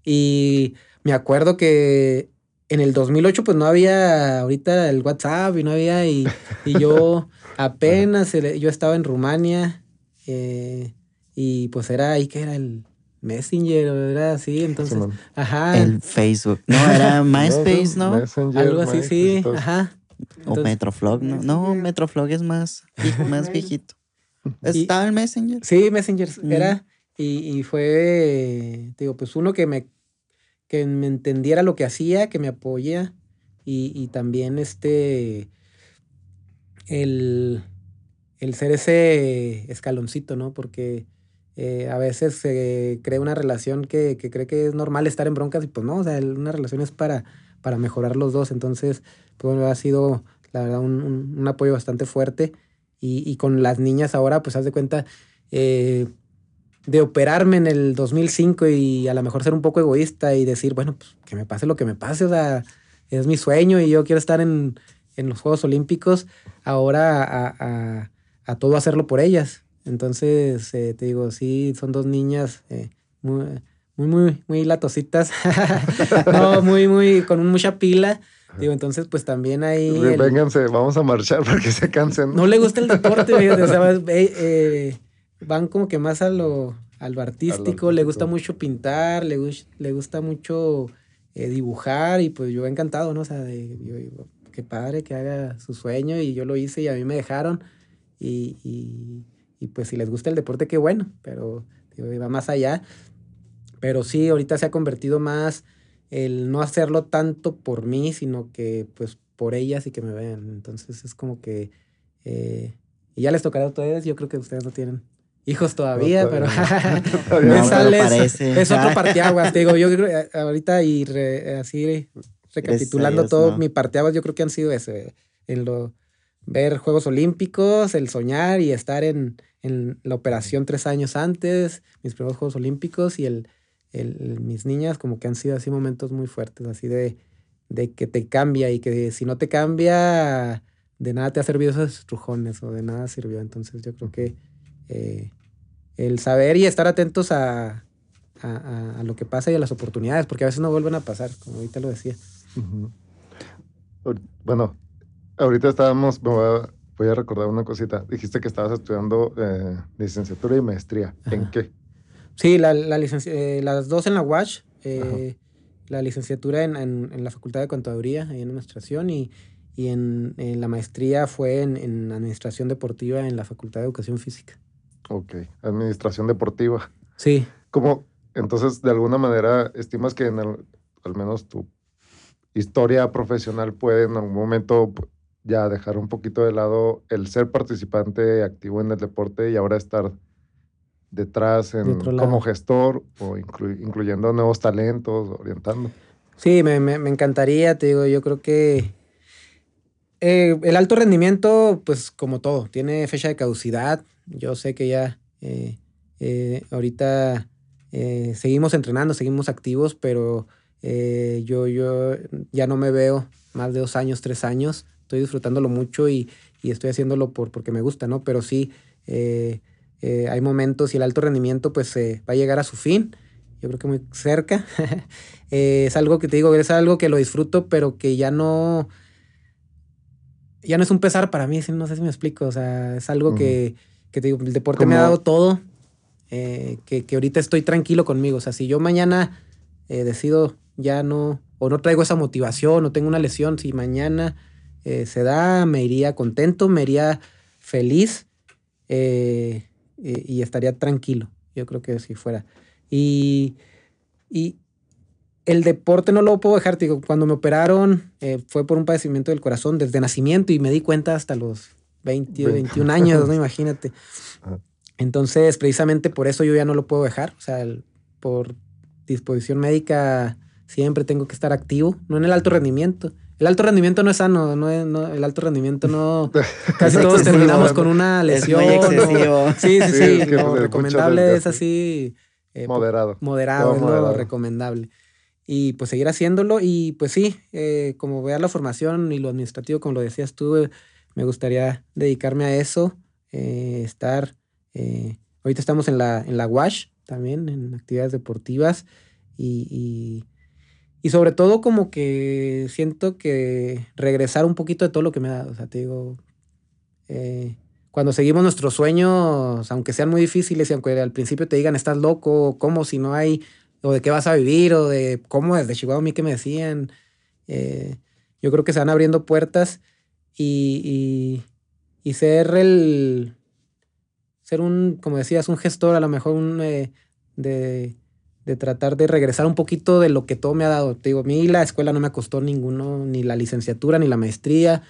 [SPEAKER 3] Y me acuerdo que en el 2008 pues no había ahorita el WhatsApp y no había, y, y yo (laughs) Apenas yo estaba en Rumania eh, y pues era ahí que era el Messenger, era así, entonces, ajá.
[SPEAKER 2] El Facebook, no, era (laughs) MySpace, ¿no?
[SPEAKER 3] Algo así, sí, ajá.
[SPEAKER 2] o Metroflog, ¿no? No, Metroflog es más, (laughs) más viejito. ¿Estaba el Messenger?
[SPEAKER 3] Sí, Messenger era, y, y, fue, digo, pues uno que me, que me entendiera lo que hacía, que me apoya, y, y también este el, ser ese escaloncito, ¿no? Porque eh, a veces se crea una relación que, cree que es normal estar en broncas y pues no, o sea, una relación es para, para mejorar los dos. Entonces, pues ha sido, la verdad, un, apoyo bastante fuerte. Y, con las niñas ahora, pues haz de cuenta eh, de operarme en el 2005 y a lo mejor ser un poco egoísta y decir, bueno, pues que me pase lo que me pase, o sea, es mi sueño y yo quiero estar en, en los Juegos Olímpicos, ahora a, todo hacerlo por ellas. Entonces, eh, te digo, sí, son dos niñas eh, muy, muy, muy, muy latositas, (laughs) no, muy, muy, con mucha pila. Digo, entonces, pues también ahí.
[SPEAKER 1] Vénganse, vamos a marchar (laughs) para que se cansen.
[SPEAKER 3] No le gusta el deporte, o sea, (laughs) eh, van como que más a lo, artístico, le gusta mucho pintar, le, le gusta mucho dibujar y pues yo encantado, ¿no? O sea, de, qué padre que haga su sueño y yo lo hice y a mí me dejaron y, y pues si les gusta el deporte, qué bueno, pero va más allá. Pero sí, ahorita se ha convertido más el no hacerlo tanto por mí, sino que pues por ellas y que me vean. Entonces es como que... Eh, y ya les tocará a ustedes, yo creo que ustedes no tienen hijos todavía, pero es, otro (laughs) parteaguas, te digo, yo creo eh, ahorita y así recapitulando todo, mi parteaguas yo creo que han sido ese, en lo ver Juegos Olímpicos, el soñar y estar en, en la operación tres años antes, mis primeros Juegos Olímpicos y el, el, mis niñas como que han sido así momentos muy fuertes, así de, de que te cambia y que si no te cambia, de nada te ha servido esos estrujones o de nada sirvió. Entonces yo creo que eh, el saber y estar atentos a, a, a, lo que pasa y a las oportunidades, porque a veces no vuelven a pasar, como ahorita lo decía.
[SPEAKER 1] Bueno, ahorita estábamos, voy a, recordar una cosita. Dijiste que estabas estudiando eh, licenciatura y maestría. ¿En qué?
[SPEAKER 3] Sí, la, la eh, las dos en la UASH, eh, la licenciatura en, en, la Facultad de Contaduría, en Administración, y, y en, en, la maestría fue en, en, Administración Deportiva en la Facultad de Educación Física.
[SPEAKER 1] Ok, Administración Deportiva.
[SPEAKER 3] Sí.
[SPEAKER 1] ¿Cómo, entonces, de alguna manera, estimas que en el, al menos tu historia profesional puede en algún momento ya dejar un poquito de lado el ser participante activo en el deporte y ahora estar detrás en, como gestor o incluyendo nuevos talentos, orientando.
[SPEAKER 3] Sí, me, me, me, encantaría, te digo, yo creo que eh, el alto rendimiento, pues como todo, tiene fecha de caducidad. Yo sé que ya eh, eh, ahorita seguimos entrenando, seguimos activos, pero yo, yo ya no me veo más de dos años, tres años. Estoy disfrutándolo mucho y, y estoy haciéndolo por, porque me gusta, ¿no? Pero sí, eh, hay momentos y el alto rendimiento pues eh, va a llegar a su fin. Yo creo que muy cerca. (laughs) Eh, es algo que te digo, es algo que lo disfruto, pero que ya no... Ya no es un pesar para mí, no sé si me explico. O sea, es algo que, que te digo, el deporte me ha dado todo. que, que, ahorita estoy tranquilo conmigo. O sea, si yo mañana decido ya no, o no traigo esa motivación, o tengo una lesión, si mañana se da, me iría contento, me iría feliz. Eh, y, estaría tranquilo. Yo creo que si fuera. Y, y el deporte no lo puedo dejar. Digo, cuando me operaron eh, fue por un padecimiento del corazón desde nacimiento y me di cuenta hasta los 20, 21 años, ¿no? (laughs) Imagínate. Entonces, precisamente por eso yo ya no lo puedo dejar. O sea, por disposición médica siempre tengo que estar activo, no en el alto rendimiento, el alto rendimiento no es sano, no, el alto rendimiento no. (laughs) Casi todos terminamos con una lesión. Es muy excesivo. (laughs) sí, sí, sí. lo recomendable es así.
[SPEAKER 1] Eh, moderado.
[SPEAKER 3] Moderado, es lo recomendable. Y pues seguir haciéndolo. Y pues sí, eh, como vea la formación y lo administrativo, como lo decías tú, eh, me gustaría dedicarme a eso. estar. ahorita estamos en la, en la WASH también, en actividades deportivas. y y sobre todo como que siento que regresar un poquito de todo lo que me ha dado. O sea, te digo, eh, cuando seguimos nuestros sueños, aunque sean muy difíciles y aunque al principio te digan, estás loco, cómo si no hay, o de qué vas a vivir, o de cómo desde Chihuahua a mí que me decían, eh, yo creo que se van abriendo puertas y, y, ser el, ser un, como decías, un gestor, a lo mejor un, eh, de de tratar de regresar un poquito de lo que todo me ha dado. Te digo, a mí la escuela no me costó ninguno, ni la licenciatura, ni la maestría.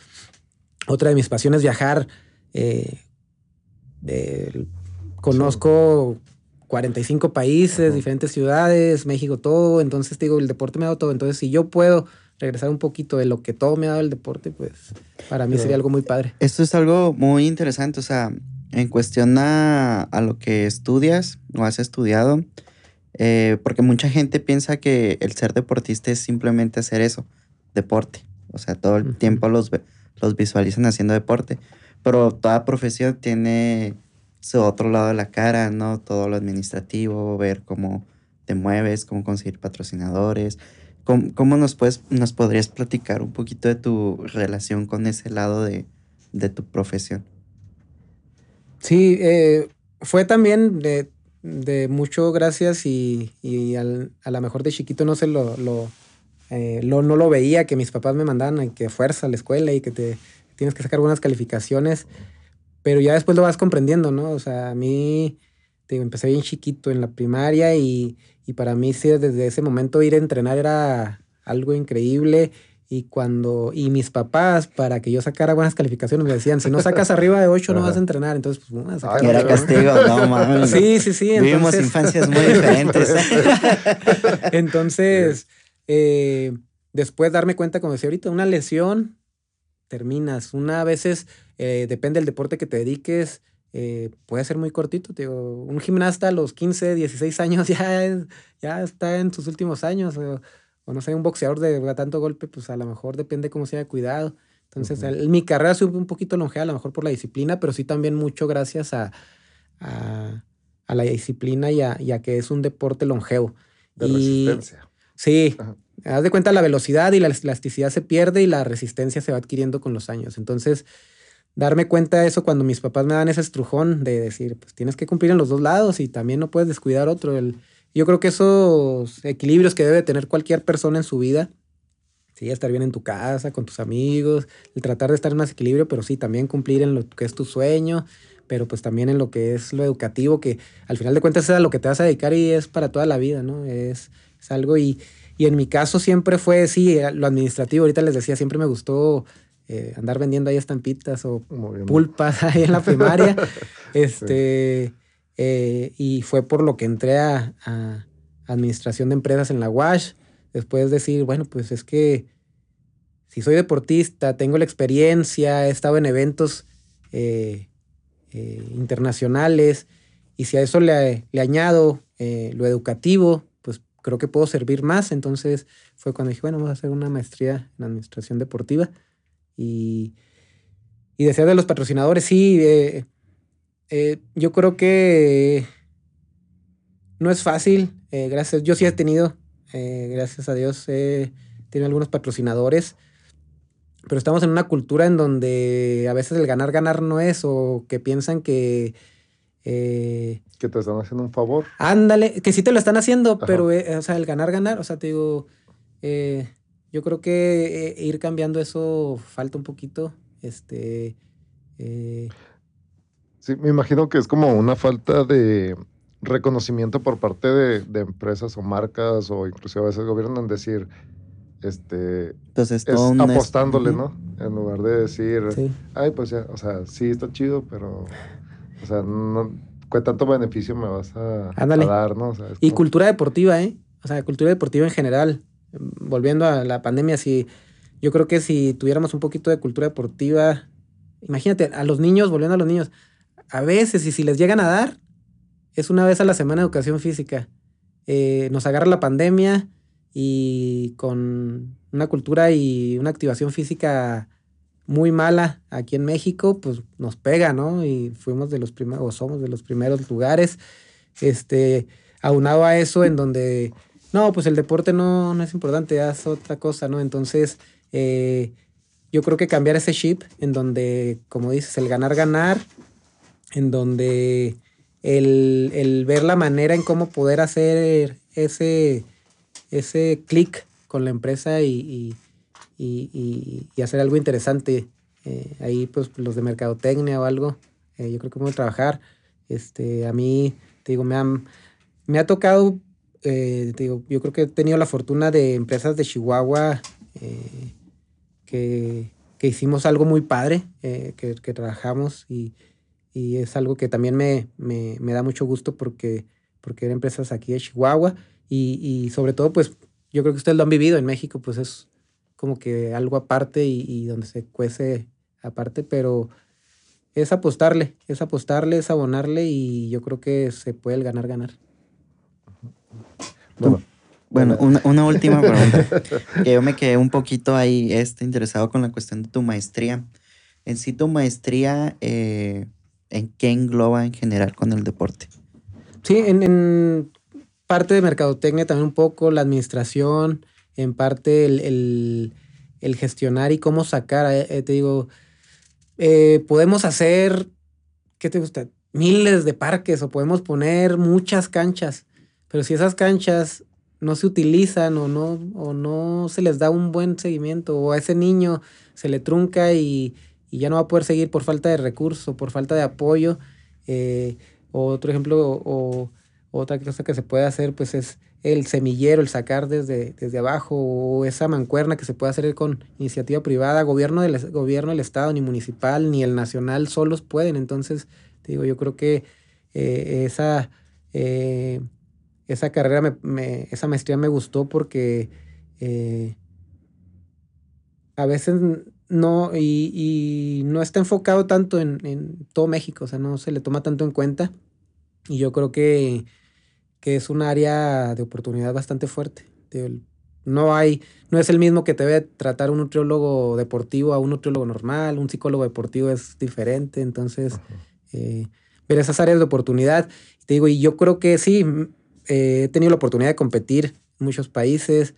[SPEAKER 3] Otra de mis pasiones es viajar. Eh, conozco 45 países, diferentes ciudades, México, todo. Entonces, te digo, el deporte me ha dado todo. Entonces, si yo puedo regresar un poquito de lo que todo me ha dado el deporte, pues para mí sería algo muy padre.
[SPEAKER 2] Esto es algo muy interesante. O sea, en cuestión a, a lo que estudias o has estudiado, eh, porque mucha gente piensa que el ser deportista es simplemente hacer eso, deporte. O sea, todo el tiempo los, los visualizan haciendo deporte. Pero toda profesión tiene su otro lado de la cara, ¿no? Todo lo administrativo, ver cómo te mueves, cómo conseguir patrocinadores. ¿Cómo, nos, puedes, nos podrías platicar un poquito de tu relación con ese lado de, de tu profesión?
[SPEAKER 3] Sí, eh, fue también de de mucho gracias y, y al, a lo mejor de chiquito no se lo, lo, eh, lo, no lo veía, que mis papás me mandaban que fuerza a la escuela y que te tienes que sacar buenas calificaciones. pero ya después lo vas comprendiendo, ¿no? O sea, a mí, te empecé bien chiquito en la primaria y, y para mí sí, desde ese momento ir a entrenar era algo increíble. Y cuando, y mis papás, para que yo sacara buenas calificaciones, me decían, si no sacas arriba de 8 no vas a entrenar. Entonces, pues, bueno,
[SPEAKER 2] sacar Era castigo, no (laughs) mames.
[SPEAKER 3] Sí, sí, sí.
[SPEAKER 2] Vivimos infancias muy (laughs) diferentes. (laughs)
[SPEAKER 3] entonces, eh, después darme cuenta, como decía ahorita, una lesión, terminas. Una a veces, eh, depende del deporte que te dediques, eh, puede ser muy cortito. Digo, un gimnasta a los 15, 16 años ya, ya está en sus últimos años o no sé, un boxeador de tanto golpe, pues a lo mejor depende cómo se haya cuidado. Entonces, mi carrera sube un poquito longea, a lo mejor por la disciplina, pero sí también mucho gracias a, a, la disciplina y a, que es un deporte longevo.
[SPEAKER 1] De resistencia.
[SPEAKER 3] Sí, haz de cuenta la velocidad y la elasticidad se pierde y la resistencia se va adquiriendo con los años. Entonces, darme cuenta de eso cuando mis papás me dan ese estrujón de decir, pues tienes que cumplir en los dos lados y también no puedes descuidar otro. El, yo creo que esos equilibrios que debe tener cualquier persona en su vida, sí, estar bien en tu casa, con tus amigos, el tratar de estar en más equilibrio, pero sí, también cumplir en lo que es tu sueño, pero pues también en lo que es lo educativo, que al final de cuentas es a lo que te vas a dedicar y es para toda la vida, ¿no? Es, es algo y, y en mi caso siempre fue, sí, lo administrativo, ahorita les decía, siempre me gustó eh, andar vendiendo ahí estampitas o pulpas (laughs) ahí en la primaria. (laughs) este, eh, y fue por lo que entré a, administración de empresas en la WASH. Después decir, bueno, pues es que si soy deportista, tengo la experiencia, he estado en eventos eh, eh, internacionales y si a eso le, le añado lo educativo, pues creo que puedo servir más. Entonces fue cuando dije, bueno, vamos a hacer una maestría en administración deportiva y, y decía de los patrocinadores, sí, eh, yo creo que no es fácil. Eh, gracias. Yo sí he tenido, eh, gracias a Dios, he tenido algunos patrocinadores. Pero estamos en una cultura en donde a veces el ganar, ganar no es, o que piensan que.
[SPEAKER 1] que te están haciendo un favor.
[SPEAKER 3] Ándale, que sí te lo están haciendo, pero, o sea, el ganar, ganar, o sea, te digo, yo creo que ir cambiando eso falta un poquito. Este.
[SPEAKER 1] Sí, me imagino que es como una falta de reconocimiento por parte de, empresas o marcas o inclusive a veces el gobierno en decir, este,
[SPEAKER 2] Entonces,
[SPEAKER 1] es apostándole, ¿no? En lugar de decir, ay, pues ya, o sea, sí está chido, pero, o sea, no, ¿qué tanto beneficio me vas a, dar, no?
[SPEAKER 3] y cultura deportiva, ¿eh? O sea, cultura deportiva en general. Volviendo a la pandemia, sí, yo creo que si tuviéramos un poquito de cultura deportiva, imagínate, a los niños, volviendo a los niños, a veces, y si les llegan a dar, es una vez a la semana educación física. Eh, nos agarra la pandemia y con una cultura y una activación física muy mala aquí en México, pues nos pega, ¿no? Y fuimos de los primeros, o somos de los primeros lugares. Este, aunado a eso, en donde, no, pues el deporte no, no es importante, haz otra cosa, ¿no? Entonces, eh, yo creo que cambiar ese chip en donde, como dices, el ganar, ganar, en donde el, ver la manera en cómo poder hacer ese, ese clic con la empresa y, hacer algo interesante. Eh, ahí, pues, los de mercadotecnia o algo, eh, yo creo que podemos trabajar. Este, a mí, te digo, me, me ha tocado, eh, digo, yo creo que he tenido la fortuna de empresas de Chihuahua que, hicimos algo muy padre, que, que trabajamos y, y es algo que también me, me, me, da mucho gusto porque, porque eran empresas aquí de Chihuahua y, y, sobre todo pues yo creo que ustedes lo han vivido en México pues es como que algo aparte y, y donde se cuece aparte pero es apostarle, es apostarle, es abonarle y yo creo que se puede el ganar ganar.
[SPEAKER 2] Bueno, bueno, una, una, última pregunta. (laughs) que yo me quedé un poquito ahí este, interesado con la cuestión de tu maestría. En sí, tu maestría, eh, en qué engloba en general con el deporte.
[SPEAKER 3] Sí, en, parte de mercadotecnia también un poco, la administración, en parte el, gestionar y cómo sacar, eh, eh, te digo, eh, podemos hacer, ¿qué te gusta? Miles de parques o podemos poner muchas canchas, pero si esas canchas no se utilizan o no, o no se les da un buen seguimiento o a ese niño se le trunca y, y ya no va a poder seguir por falta de recursos, por falta de apoyo. Eh, otro ejemplo, o, otra cosa que se puede hacer, pues es el semillero, el sacar desde, desde abajo, o esa mancuerna que se puede hacer con iniciativa privada, gobierno del, gobierno Estado, ni municipal, ni el nacional, solos pueden. Entonces, digo, yo creo que eh, esa, eh, esa carrera, me, esa maestría me gustó porque a veces no, y, no está enfocado tanto en, en, todo México, o sea, no se le toma tanto en cuenta. Y yo creo que, que es un área de oportunidad bastante fuerte. No hay, no es el mismo que te ve tratar un nutriólogo deportivo a un nutriólogo normal, un psicólogo deportivo es diferente, entonces eh, ver esas áreas de oportunidad. Te digo, y yo creo que sí, eh, he tenido la oportunidad de competir en muchos países,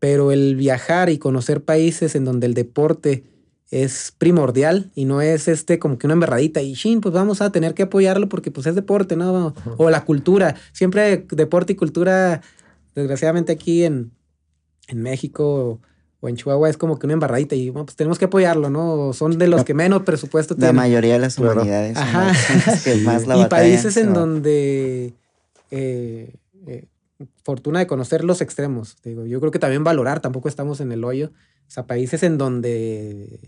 [SPEAKER 3] pero el viajar y conocer países en donde el deporte es primordial y no es este como que una emberradita y shin, pues vamos a tener que apoyarlo porque pues es deporte, ¿no? O la cultura. Siempre deporte y cultura, desgraciadamente aquí en, en México o en Chihuahua es como que una embarradita y bueno, pues tenemos que apoyarlo, ¿no? Son de los que menos presupuesto
[SPEAKER 2] tienen. La mayoría de las humanidades.
[SPEAKER 3] Ajá. (laughs) y países en donde eh, fortuna de conocer los extremos. Digo, yo creo que también valorar, tampoco estamos en el hoyo. O sea, países en donde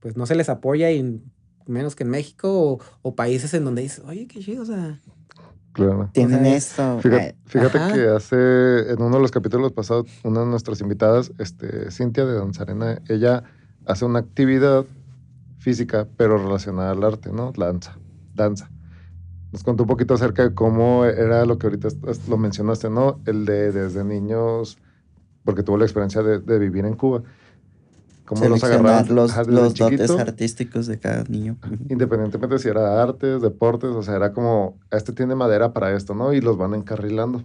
[SPEAKER 3] pues no se les apoya y menos que en México, o, países en donde dices, oye, qué chido, o sea.
[SPEAKER 1] Claro.
[SPEAKER 2] Tienen esto.
[SPEAKER 1] Fíjate, que hace, en uno de los capítulos pasados, una de nuestras invitadas, este, Cintia de Danzarena, ella hace una actividad física, pero relacionada al arte, ¿no? Danza, danza nos contó un poquito acerca de cómo era lo que ahorita lo mencionaste, ¿no? El de desde niños, porque tuvo la experiencia de, vivir en Cuba.
[SPEAKER 2] Cómo los agarraban los, los dotes artísticos de cada niño.
[SPEAKER 1] Independientemente si era artes, deportes, o sea, era como, este tiene madera para esto, ¿no? Y los van encarrilando.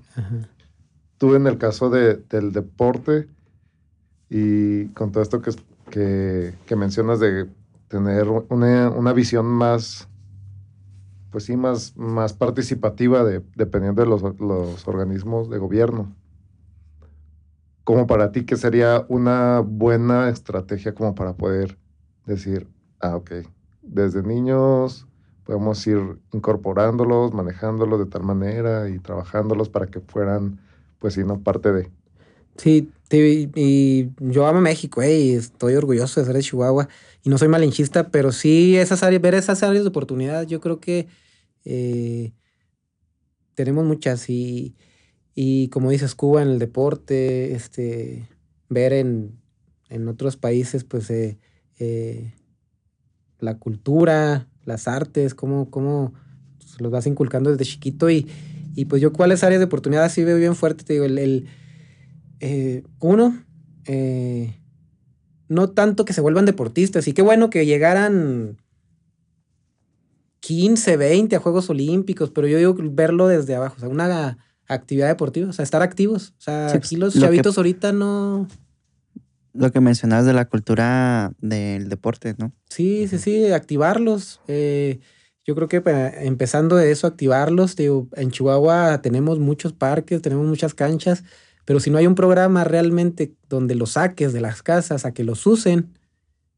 [SPEAKER 1] Tú en el caso de, del deporte y con todo esto que, que, que mencionas de tener una, una visión más pues sí, más, más participativa de, dependiendo de los, organismos de gobierno. Como para ti, ¿qué sería una buena estrategia como para poder decir, ah, ok, desde niños podemos ir incorporándolos, manejándolos de tal manera y trabajándolos para que fueran, pues sí, no parte de...
[SPEAKER 3] Sí, y yo amo México, eh, y estoy orgulloso de ser de Chihuahua, y no soy malinchista, pero sí esas áreas, ver esas áreas de oportunidad, yo creo que eh, tenemos muchas y, y, como dices, Cuba en el deporte, este, ver en, en otros países, pues, eh, eh, la cultura, las artes, cómo, cómo se los vas inculcando desde chiquito y, y, pues yo cuáles áreas de oportunidad sí veo bien fuerte, te digo, el, el uno, no tanto que se vuelvan deportistas, y qué bueno que llegaran 15, 20 a Juegos Olímpicos, pero yo digo verlo desde abajo, o sea, una actividad deportiva, o sea, estar activos. O sea, pues, aquí los chavitos ahorita no...
[SPEAKER 2] Lo que mencionabas de la cultura del deporte, ¿no?
[SPEAKER 3] Sí, sí, sí, activarlos. Eh, yo creo que pues, empezando de eso, activarlos. Digo, en Chihuahua tenemos muchos parques, tenemos muchas canchas, pero si no hay un programa realmente donde los saques de las casas a que los usen,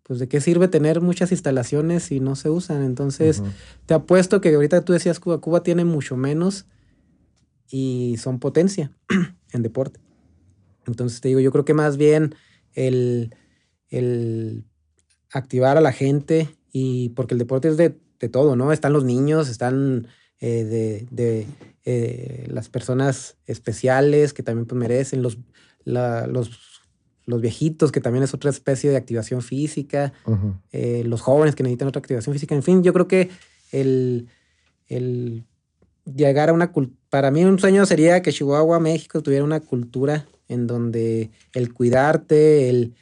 [SPEAKER 3] pues de qué sirve tener muchas instalaciones si no se usan. Entonces, te apuesto que ahorita tú decías Cuba, Cuba tiene mucho menos y son potencia (clears throat) en deporte. Entonces, te digo, yo creo que más bien el, activar a la gente y porque el deporte es de, todo, ¿no? Están los niños, están eh, de, eh, las personas especiales que también pues, merecen, los, los los viejitos, que también es otra especie de activación física, eh, los jóvenes que necesitan otra activación física. En fin, yo creo que el, llegar a una cultura, para mí un sueño sería que Chihuahua, México, tuviera una cultura en donde el cuidarte, el,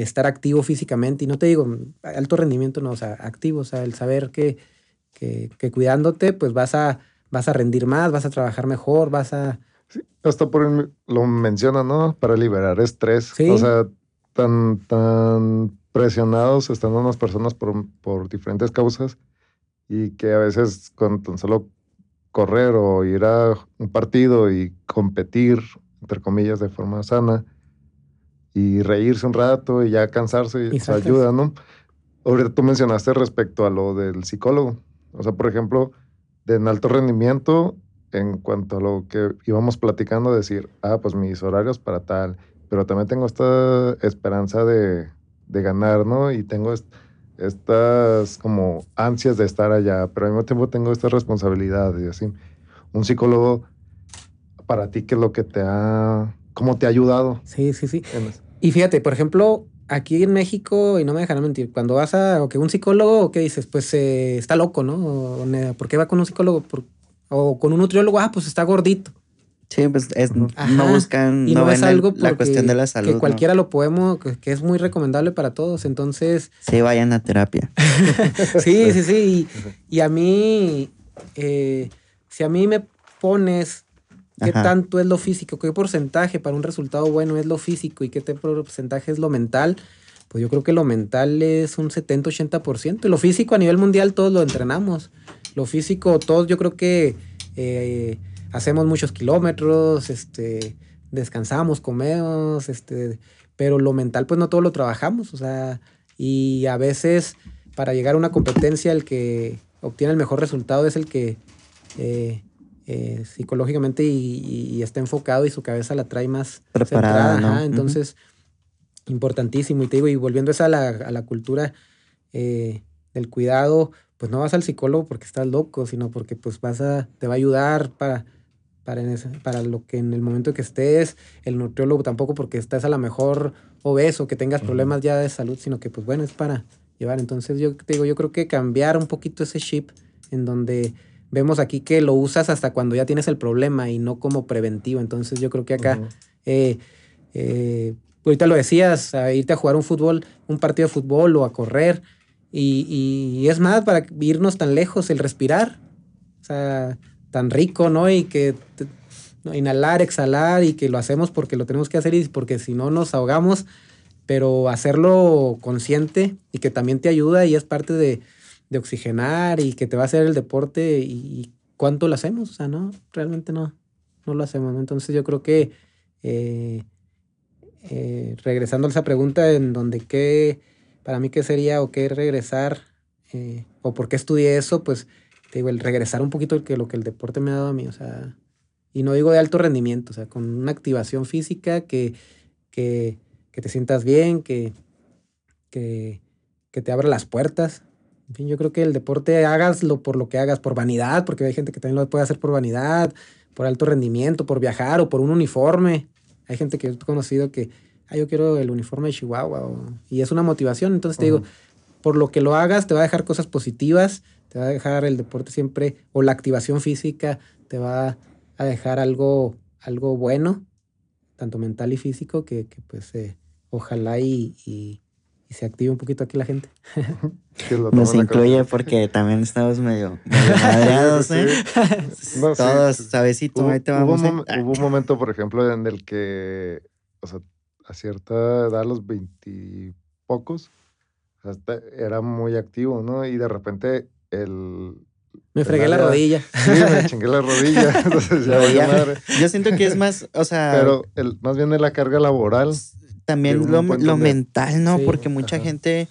[SPEAKER 3] estar activo físicamente, y no te digo alto rendimiento, no, o sea, activo, o sea, el saber que, que, que cuidándote, pues vas a, vas a rendir más, vas a trabajar mejor, vas a
[SPEAKER 1] hasta por lo menciona, ¿no? Para liberar estrés. O sea, tan, tan presionados están unas personas por, por diferentes causas y que a veces con tan solo correr o ir a un partido y competir, entre comillas, de forma sana y reírse un rato y ya cansarse, y ayuda, ¿no? ahorita tú mencionaste respecto a lo del psicólogo. O sea, por ejemplo, de en alto rendimiento, en cuanto a lo que íbamos platicando, decir, ah, pues mis horarios para tal, pero también tengo esta esperanza de, de ganar, ¿no? Y tengo estas como ansias de estar allá, pero al mismo tiempo tengo estas responsabilidades y así. Un psicólogo, para ti, ¿qué es lo que te ha, cómo te ha ayudado?
[SPEAKER 3] Sí, sí, sí. Y fíjate, por ejemplo, aquí en México, y no me dejarán mentir, cuando vas a o que un psicólogo, ¿qué dices? Pues eh, está loco, ¿no? ¿Por qué va con un psicólogo? O con un nutriólogo, ah, pues está gordito.
[SPEAKER 2] Sí, pues es, no buscan, y no, es algo la cuestión de la salud.
[SPEAKER 3] Que cualquiera lo podemos, que, es muy recomendable para todos. Entonces.
[SPEAKER 2] Sí, vayan a terapia. (laughs)
[SPEAKER 3] sí, sí, sí. Y, a mí, eh, si a mí me pones qué tanto es lo físico, qué porcentaje para un resultado bueno es lo físico y qué porcentaje es lo mental, pues yo creo que lo mental es un 70-80%. Y lo físico a nivel mundial todos lo entrenamos. Lo físico, todos yo creo que. Eh, hacemos muchos kilómetros, este, descansamos, comemos, este, pero lo mental pues no todo lo trabajamos, o sea, y a veces para llegar a una competencia el que obtiene el mejor resultado es el que eh, eh, psicológicamente y, está enfocado y su cabeza la trae más
[SPEAKER 2] preparada.
[SPEAKER 3] entonces, importantísimo. Y te digo, y volviendo a la, a la cultura eh, del cuidado, pues no vas al psicólogo porque estás loco, sino porque pues vas a, te va a ayudar para para, para lo que en el momento que estés, el nutriólogo tampoco porque estás a lo mejor obeso, que tengas problemas ya de salud, sino que pues bueno, es para llevar. Entonces yo te digo, yo creo que cambiar un poquito ese chip en donde vemos aquí que lo usas hasta cuando ya tienes el problema y no como preventivo. Entonces yo creo que acá, eh, eh, ahorita lo decías, a irte a jugar un fútbol, un partido de fútbol o a correr. Y, y es más, para irnos tan lejos, el respirar. O sea, tan rico, ¿no? Y que inhalar, exhalar y que lo hacemos porque lo tenemos que hacer y porque si no nos ahogamos, pero hacerlo consciente y que también te ayuda y es parte de, oxigenar y que te va a hacer el deporte y, cuánto lo hacemos, o sea, no, realmente no, no lo hacemos, Entonces yo creo que eh, eh, regresando a esa pregunta en donde qué, para mí qué sería o qué regresar eh, o por qué estudié eso, pues te digo, el regresar un poquito que lo que el deporte me ha dado a mí, o sea, y no digo de alto rendimiento, o sea, con una activación física que, que, que te sientas bien, que, que, que te abra las puertas. En fin, yo creo que el deporte hágaslo por lo que hagas, por vanidad, porque hay gente que también lo puede hacer por vanidad, por alto rendimiento, por viajar o por un uniforme. Hay gente que he conocido que, ah, yo quiero el uniforme de Chihuahua, y es una motivación. Entonces te digo, por lo que lo hagas, te va a dejar cosas positivas te va a dejar el deporte siempre, o la activación física, te va a dejar algo, algo bueno, tanto mental y físico, que, pues eh, ojalá y, y, se active un poquito aquí la gente. (laughs)
[SPEAKER 2] Nos incluye porque también estamos medio, (laughs) madreados, ¿eh? (laughs) Todos, sabecito,
[SPEAKER 1] ahí te vamos. Hubo, un, hubo un momento, por ejemplo, en el que, o sea, a cierta edad, los veintipocos, era muy activo, ¿no? Y de repente el...
[SPEAKER 3] Me fregué la rodilla.
[SPEAKER 1] Sí, me chingué la rodilla. (laughs) Entonces ya
[SPEAKER 2] Yo siento que es más, o sea...
[SPEAKER 1] Pero el, más bien de la carga laboral.
[SPEAKER 2] También lo, lo mental, ¿no? Porque mucha gente,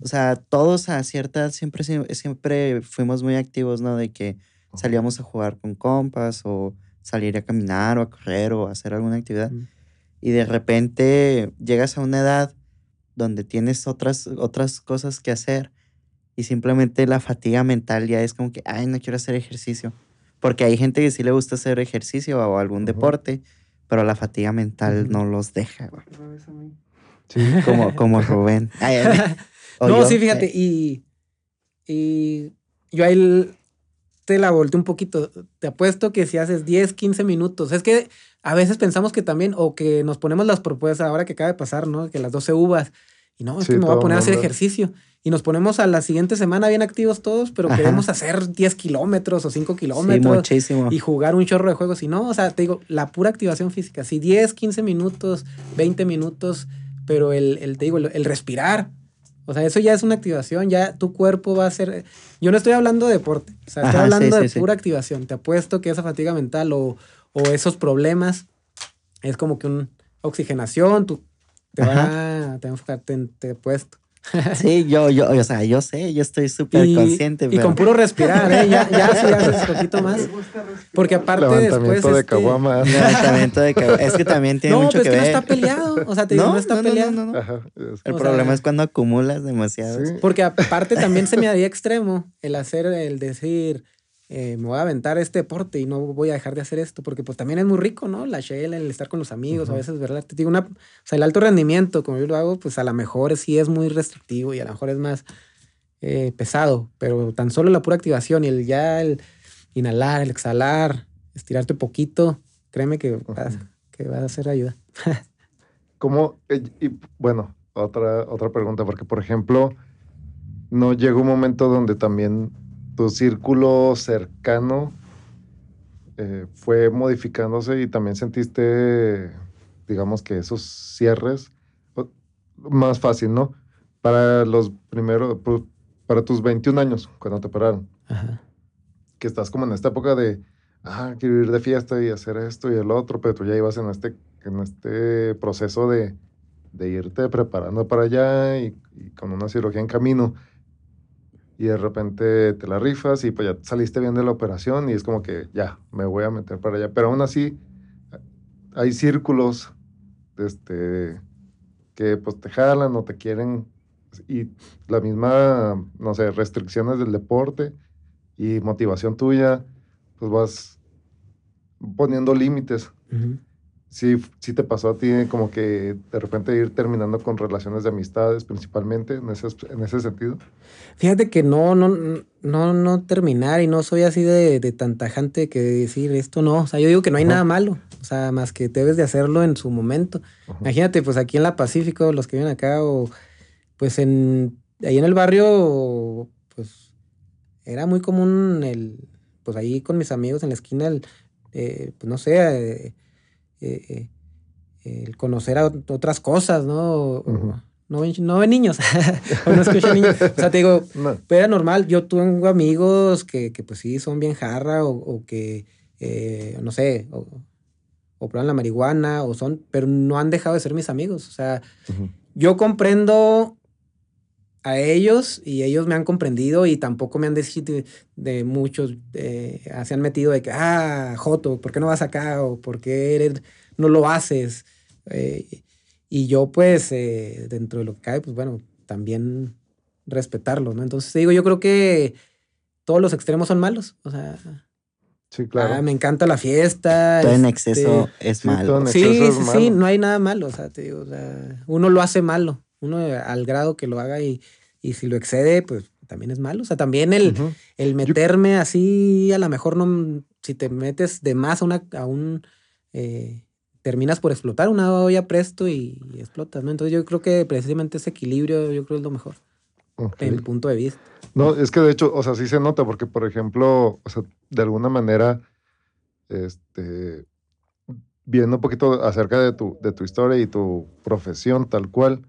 [SPEAKER 2] o sea, todos a cierta siempre, siempre fuimos muy activos, ¿no? De que salíamos a jugar con compas o salir a caminar o a correr o a hacer alguna actividad. Y de repente llegas a una edad donde tienes otras, otras cosas que hacer y simplemente la fatiga mental ya es como que, ay, no quiero hacer ejercicio. Porque hay gente que sí le gusta hacer ejercicio o algún deporte, pero la fatiga mental no los deja. Sí. (laughs) Como, como Rubén. (laughs)
[SPEAKER 3] no, sí, fíjate, y, y yo ahí te la volteé un poquito. Te apuesto que si haces 10, 15 minutos, es que a veces pensamos que también, o que nos ponemos las propuestas, ahora que acaba de pasar, ¿no? Que las 12 uvas, y no, es que me voy a poner a hacer ejercicio. Y nos ponemos a la siguiente semana bien activos todos, pero queremos hacer 10 kilómetros o 5 kilómetros y jugar un chorro de juegos. Y no, o sea, te digo, la pura activación física, sí, 10, 15 minutos, 20 minutos, pero el, el te digo, el, respirar, o sea, eso ya es una activación, ya tu cuerpo va a ser... Yo no estoy hablando de deporte, o sea, estoy hablando de pura activación. Te apuesto que esa fatiga mental o, o esos problemas es como que una oxigenación, tú te va, te va a enfocar, te, te, apuesto.
[SPEAKER 2] Sí, yo, yo, o sea, yo sé, yo estoy súper consciente.
[SPEAKER 3] y
[SPEAKER 2] pero-
[SPEAKER 3] con puro respirar, ¿eh? Ya, ya si haces un poquito más. Porque aparte después...
[SPEAKER 1] Levantamiento de
[SPEAKER 3] este,
[SPEAKER 1] caguama.
[SPEAKER 2] Levantamiento de cabeza. Es que también tiene
[SPEAKER 3] No,
[SPEAKER 2] mucho
[SPEAKER 3] pero es
[SPEAKER 2] que
[SPEAKER 3] que no
[SPEAKER 2] ver.
[SPEAKER 3] está peleado. O sea, te digo, no, está peleado.
[SPEAKER 2] no, no.
[SPEAKER 1] Ajá, es-
[SPEAKER 2] El
[SPEAKER 3] O
[SPEAKER 2] problema
[SPEAKER 3] sea-
[SPEAKER 2] es cuando acumulas demasiado.
[SPEAKER 1] sí.
[SPEAKER 3] Porque aparte también se me haría extremo el hacer, el decir, eh, me voy a aventar este deporte y no voy a dejar de hacer esto, porque pues también es muy rico, ¿no? La shell, el estar con los amigos, a veces, ¿verdad? Te digo, una, o sea, el alto rendimiento, como yo lo hago, pues a lo mejor sí es muy restrictivo y a lo mejor es más eh, pesado, pero tan solo la pura activación y el ya, el inhalar, el exhalar, estirarte poquito, créeme que, vas- que va a hacer ayuda. (laughs)
[SPEAKER 1] ¿Cómo? eh, y bueno, otra, otra pregunta, porque por ejemplo, ¿no llega un momento donde también tu círculo cercano eh, fue modificándose y también sentiste, digamos que esos cierres más fácil, ¿no? Para los primeros, para tus 21 años, cuando te operaron,
[SPEAKER 3] Ajá.
[SPEAKER 1] que estás como en esta época de, ah, quiero ir de fiesta y hacer esto y el otro, pero tú ya ibas en este, en este proceso de, de irte preparando para allá y, y con una cirugía en camino. Y de repente te la rifas y pues ya saliste bien de la operación y es como que ya, me voy a meter para allá. Pero aún así, hay círculos este, que pues te jalan o te quieren y la misma, no sé, restricciones del deporte y motivación tuya, pues vas poniendo límites.
[SPEAKER 3] Ujú.
[SPEAKER 1] Sí, sí te pasó a ti como que de repente ir terminando con relaciones de amistades principalmente en ese, en ese sentido.
[SPEAKER 3] Fíjate que no, no, no, no terminar y no soy así de, de tan tajante que decir esto no. O sea, yo digo que no hay
[SPEAKER 1] Ajá.
[SPEAKER 3] nada malo. O sea, más que debes de hacerlo en su momento.
[SPEAKER 1] Ajá.
[SPEAKER 3] Imagínate, pues aquí en la Pacífico, los que viven acá, o pues en ahí en el barrio, pues era muy común el, pues ahí con mis amigos en la esquina, el, eh, pues no sé, eh, eh, eh, el conocer a ot- otras cosas, ¿no? O
[SPEAKER 1] Ujú.
[SPEAKER 3] no, ven, no ven niños, (laughs) o no escuchan niños. O sea, te digo, (laughs)
[SPEAKER 1] No.
[SPEAKER 3] pero era normal. Yo tengo amigos que, que, pues sí son bien jarra o, o que, eh, no sé, o, o prueban la marihuana o son, pero no han dejado de ser mis amigos. O sea,
[SPEAKER 1] Ujú.
[SPEAKER 3] yo comprendo a ellos y ellos me han comprendido y tampoco me han decidido de, muchos, eh, se han metido de que, ah, Joto, ¿por qué no vas acá? O ¿por qué eres, no lo haces? Eh, y yo pues, eh, dentro de lo que cae, pues bueno, también respetarlo, ¿no? Entonces digo, yo creo que todos los extremos son malos. O sea,
[SPEAKER 1] Sí, claro.
[SPEAKER 3] ah, me encanta la fiesta.
[SPEAKER 2] Todo en
[SPEAKER 3] este,
[SPEAKER 2] exceso es malo.
[SPEAKER 1] en
[SPEAKER 3] Sí,
[SPEAKER 1] exceso
[SPEAKER 3] sí, sí,
[SPEAKER 1] malo.
[SPEAKER 3] no hay nada malo. O sea, te digo, o sea, uno lo hace malo. Uno eh, al grado que lo haga y, y si lo excede, pues también es malo. O sea, también el, el meterme así, a lo mejor no, si te metes de más a, una, a un, eh, terminas por explotar una olla presto y, y explotas, ¿no? Entonces yo creo que precisamente ese equilibrio, yo creo es lo mejor, en mi punto de vista.
[SPEAKER 1] No, es que de hecho, o sea, sí se nota porque, por ejemplo, o sea, de alguna manera, este, viendo un poquito acerca de tu, de tu historia y tu profesión tal cual,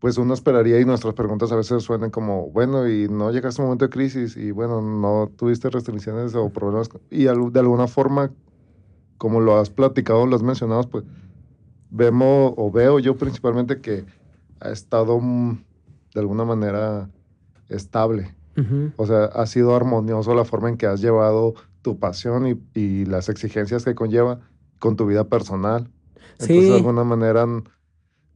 [SPEAKER 1] pues uno esperaría y nuestras preguntas a veces suenan como, bueno, y no llegaste a un momento de crisis y bueno, no tuviste restricciones o problemas y de alguna forma, como lo has platicado, lo has mencionado, pues vemos o veo yo principalmente que ha estado mm, de alguna manera estable. O sea, ha sido armonioso la forma en que has llevado tu pasión y, y las exigencias que conlleva con tu vida personal. Entonces,
[SPEAKER 3] Sí.
[SPEAKER 1] de alguna manera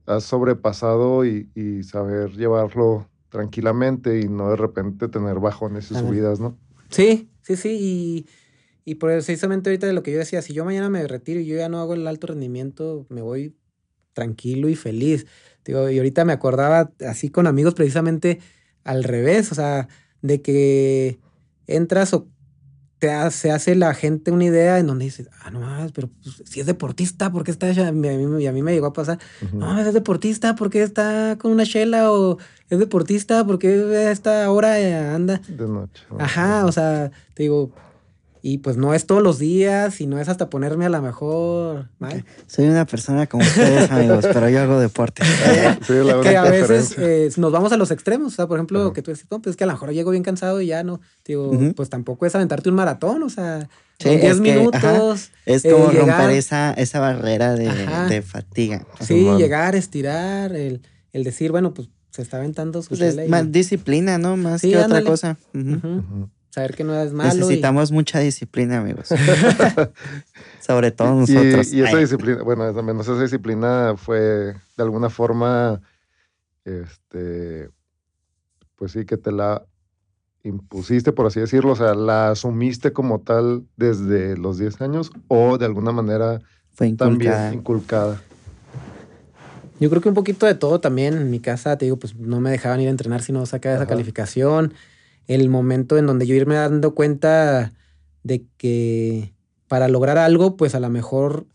[SPEAKER 1] has sobrepasado y, y saber llevarlo tranquilamente y no de repente tener bajones y
[SPEAKER 3] Ajá.
[SPEAKER 1] subidas, ¿no?
[SPEAKER 3] Sí, sí, sí. Y, y precisamente ahorita de lo que yo decía, si yo mañana me retiro y yo ya no hago el alto rendimiento, me voy tranquilo y feliz. Digo, y ahorita me acordaba así con amigos precisamente al revés, o sea, de que entras o te ha- se hace la gente una idea en donde dices, ah, no mames, pero pues, si es deportista, ¿por qué está? hecha?" Y a mí, a mí me llegó a pasar,
[SPEAKER 1] Ujú.
[SPEAKER 3] no, es deportista, ¿por qué está con una chela? O es deportista, ¿por qué a esta hora eh, anda?
[SPEAKER 1] De noche. ¿no?
[SPEAKER 3] Ajá, o sea, te digo, y pues no es todos los días y no es hasta ponerme a la mejor.
[SPEAKER 2] Soy una persona como ustedes, amigos, pero yo hago deporte. (laughs)
[SPEAKER 1] Sí, la
[SPEAKER 3] Que a veces eh, nos vamos a los extremos, o sea, por ejemplo, que tú dices, no, pues es que a lo mejor llego bien cansado y ya no, digo, pues tampoco es aventarte un maratón, o sea,
[SPEAKER 2] Sí,
[SPEAKER 3] son 10
[SPEAKER 2] es que,
[SPEAKER 3] minutos.
[SPEAKER 2] ajá, Es
[SPEAKER 3] eh,
[SPEAKER 2] como
[SPEAKER 3] llegar-
[SPEAKER 2] romper esa, esa barrera de, fatiga.
[SPEAKER 3] Sí, llegar, estirar, el, el decir, bueno, pues se está aventando su
[SPEAKER 2] Pues es más disciplina, ¿no? Más
[SPEAKER 3] Sí,
[SPEAKER 2] que otra cosa. Ujú.
[SPEAKER 3] Saber que no es malo. y-
[SPEAKER 2] Necesitamos mucha disciplina, amigos. (laughs) Sobre todo
[SPEAKER 1] Y,
[SPEAKER 2] nosotros.
[SPEAKER 1] y esa
[SPEAKER 2] Ay,
[SPEAKER 1] disciplina, bueno, al menos esa disciplina fue de alguna forma, este, pues sí, que te la impusiste, por así decirlo, o sea, la asumiste como tal desde los 10 años o de alguna manera
[SPEAKER 2] fue
[SPEAKER 1] también
[SPEAKER 2] inculcada.
[SPEAKER 3] Yo creo que un poquito de todo también. En mi casa, te digo, pues no me dejaban ir a entrenar si no sacaba esa calificación. El momento en donde yo irme dando cuenta de que para lograr algo, pues a lo mejor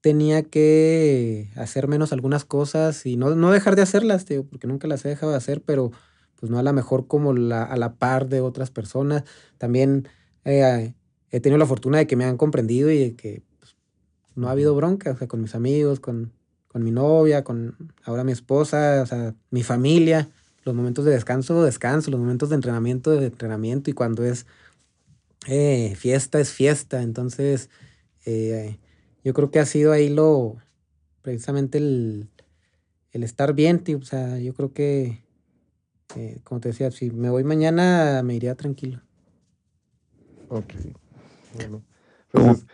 [SPEAKER 3] tenía que hacer menos algunas cosas y no, no dejar de hacerlas, digo, porque nunca las he dejado de hacer, pero pues no a lo mejor como la, a la par de otras personas. También eh, he tenido la fortuna de que me han comprendido y de que pues, no ha habido bronca, o sea, con mis amigos, con, con mi novia, con ahora mi esposa, o sea, mi familia. Los momentos de descanso, descanso, los momentos de entrenamiento, de entrenamiento, y cuando es eh, fiesta, es fiesta. Entonces, eh, yo creo que ha sido ahí lo, precisamente el, el estar bien, tío. O sea, yo creo que, eh, como te decía, si me voy mañana, me iría tranquilo.
[SPEAKER 1] Ok. Bueno, pues es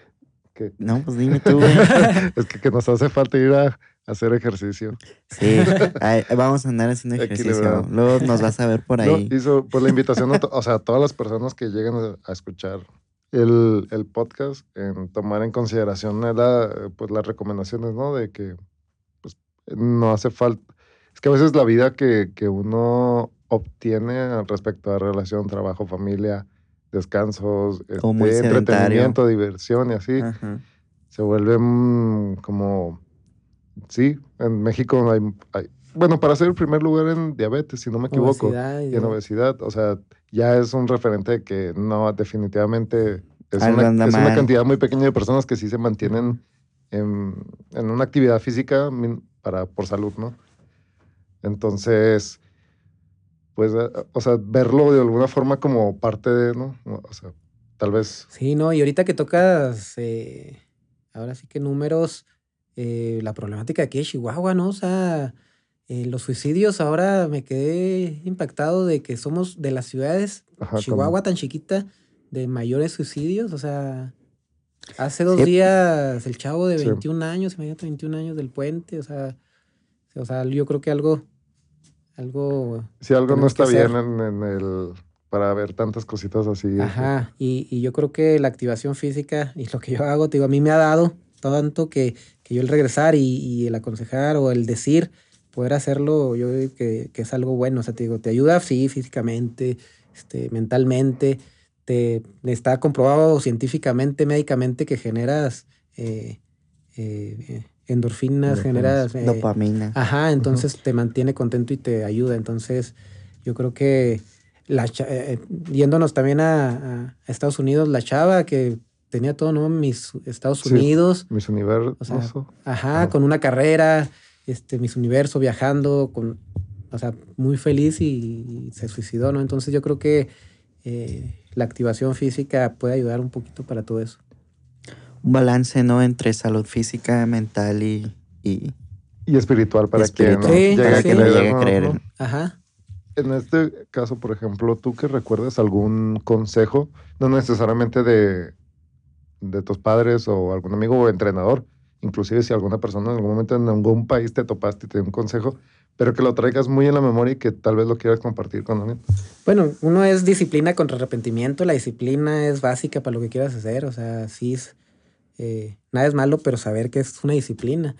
[SPEAKER 1] que,
[SPEAKER 2] No, pues dime tú. güey. (laughs)
[SPEAKER 1] es que, que nos hace falta ir a, a hacer ejercicio.
[SPEAKER 2] Sí, ay, vamos a andar haciendo ejercicio. Luego nos vas a ver por
[SPEAKER 1] No,
[SPEAKER 2] ahí.
[SPEAKER 1] hizo pues la invitación a, o sea, a todas las personas que lleguen a, a escuchar el, el podcast en tomar en consideración la, pues, las recomendaciones, ¿no? De que pues, no hace falta. Es que a veces la vida que, que uno obtiene respecto a relación, trabajo, familia, descansos, este, entretenimiento, diversión y así,
[SPEAKER 2] Ajá.
[SPEAKER 1] se vuelve como, sí, en México hay, hay- bueno, para ser el primer lugar en diabetes, si no me equivoco,
[SPEAKER 3] Obesidad y
[SPEAKER 1] en obesidad, o sea, ya es un referente que no, definitivamente es, una, es cantidad muy pequeña de personas que sí se mantienen en, en una actividad física para, por salud, ¿no? Entonces, pues, eh, o sea, verlo de alguna forma como parte de, ¿no? O sea, tal vez,
[SPEAKER 3] Sí, no, y ahorita que tocas, eh, ahora sí que números, eh, la problemática aquí de Chihuahua, ¿no? O sea, eh, los suicidios, ahora me quedé impactado de que somos de las ciudades,
[SPEAKER 1] ajá,
[SPEAKER 3] Chihuahua tan chiquita, de mayores suicidios, o sea, hace dos
[SPEAKER 2] Sí.
[SPEAKER 3] días el chavo de
[SPEAKER 1] Sí.
[SPEAKER 3] 21 años, imagínate 21 años del puente, o sea, o sea, yo creo que algo, algo
[SPEAKER 1] si algo no está bien en, en el, para ver tantas cositas así.
[SPEAKER 3] Ajá, y, y yo creo que la activación física y lo que yo hago, te digo, a mí me ha dado tanto que, que yo el regresar y, y el aconsejar o el decir, poder hacerlo, yo digo que, que es algo bueno, o sea, te digo, te ayuda, sí, físicamente, este, mentalmente, te está comprobado científicamente, médicamente que generas eh, eh, endorfinas,
[SPEAKER 1] Endorfinas.
[SPEAKER 3] generas... eh,
[SPEAKER 2] Dopamina.
[SPEAKER 3] Ajá, entonces te mantiene contento y te ayuda. Entonces, yo creo que la eh, yéndonos también a Estados Unidos, la chava que tenía todo, ¿no? Mis Estados
[SPEAKER 1] Sí.
[SPEAKER 3] Unidos,
[SPEAKER 1] Mis universos.
[SPEAKER 3] O sea, ajá, con una carrera, este, Miss Universo, viajando, con, o sea, muy feliz y, se suicidó, ¿no? Entonces yo creo que eh, la activación física puede ayudar un poquito para todo eso.
[SPEAKER 2] Un balance, ¿no? Entre salud física, mental y, y
[SPEAKER 1] y espiritual para quien
[SPEAKER 2] espiritual.
[SPEAKER 3] Sí,
[SPEAKER 1] llegue
[SPEAKER 3] sí.
[SPEAKER 2] que no llegue a
[SPEAKER 1] ¿no?
[SPEAKER 2] creer
[SPEAKER 1] ¿no?
[SPEAKER 2] en-
[SPEAKER 3] Ajá.
[SPEAKER 1] En este caso, por ejemplo, tú que recuerdas algún consejo, no necesariamente de, de tus padres o algún amigo o entrenador, inclusive si alguna persona en algún momento en algún país te topaste y te dio un consejo, pero que lo traigas muy en la memoria y que tal vez lo quieras compartir con alguien.
[SPEAKER 3] Bueno, uno es disciplina contra arrepentimiento. La disciplina es básica para lo que quieras hacer. O sea, sí es. eh, nada es malo, pero saber que es una disciplina.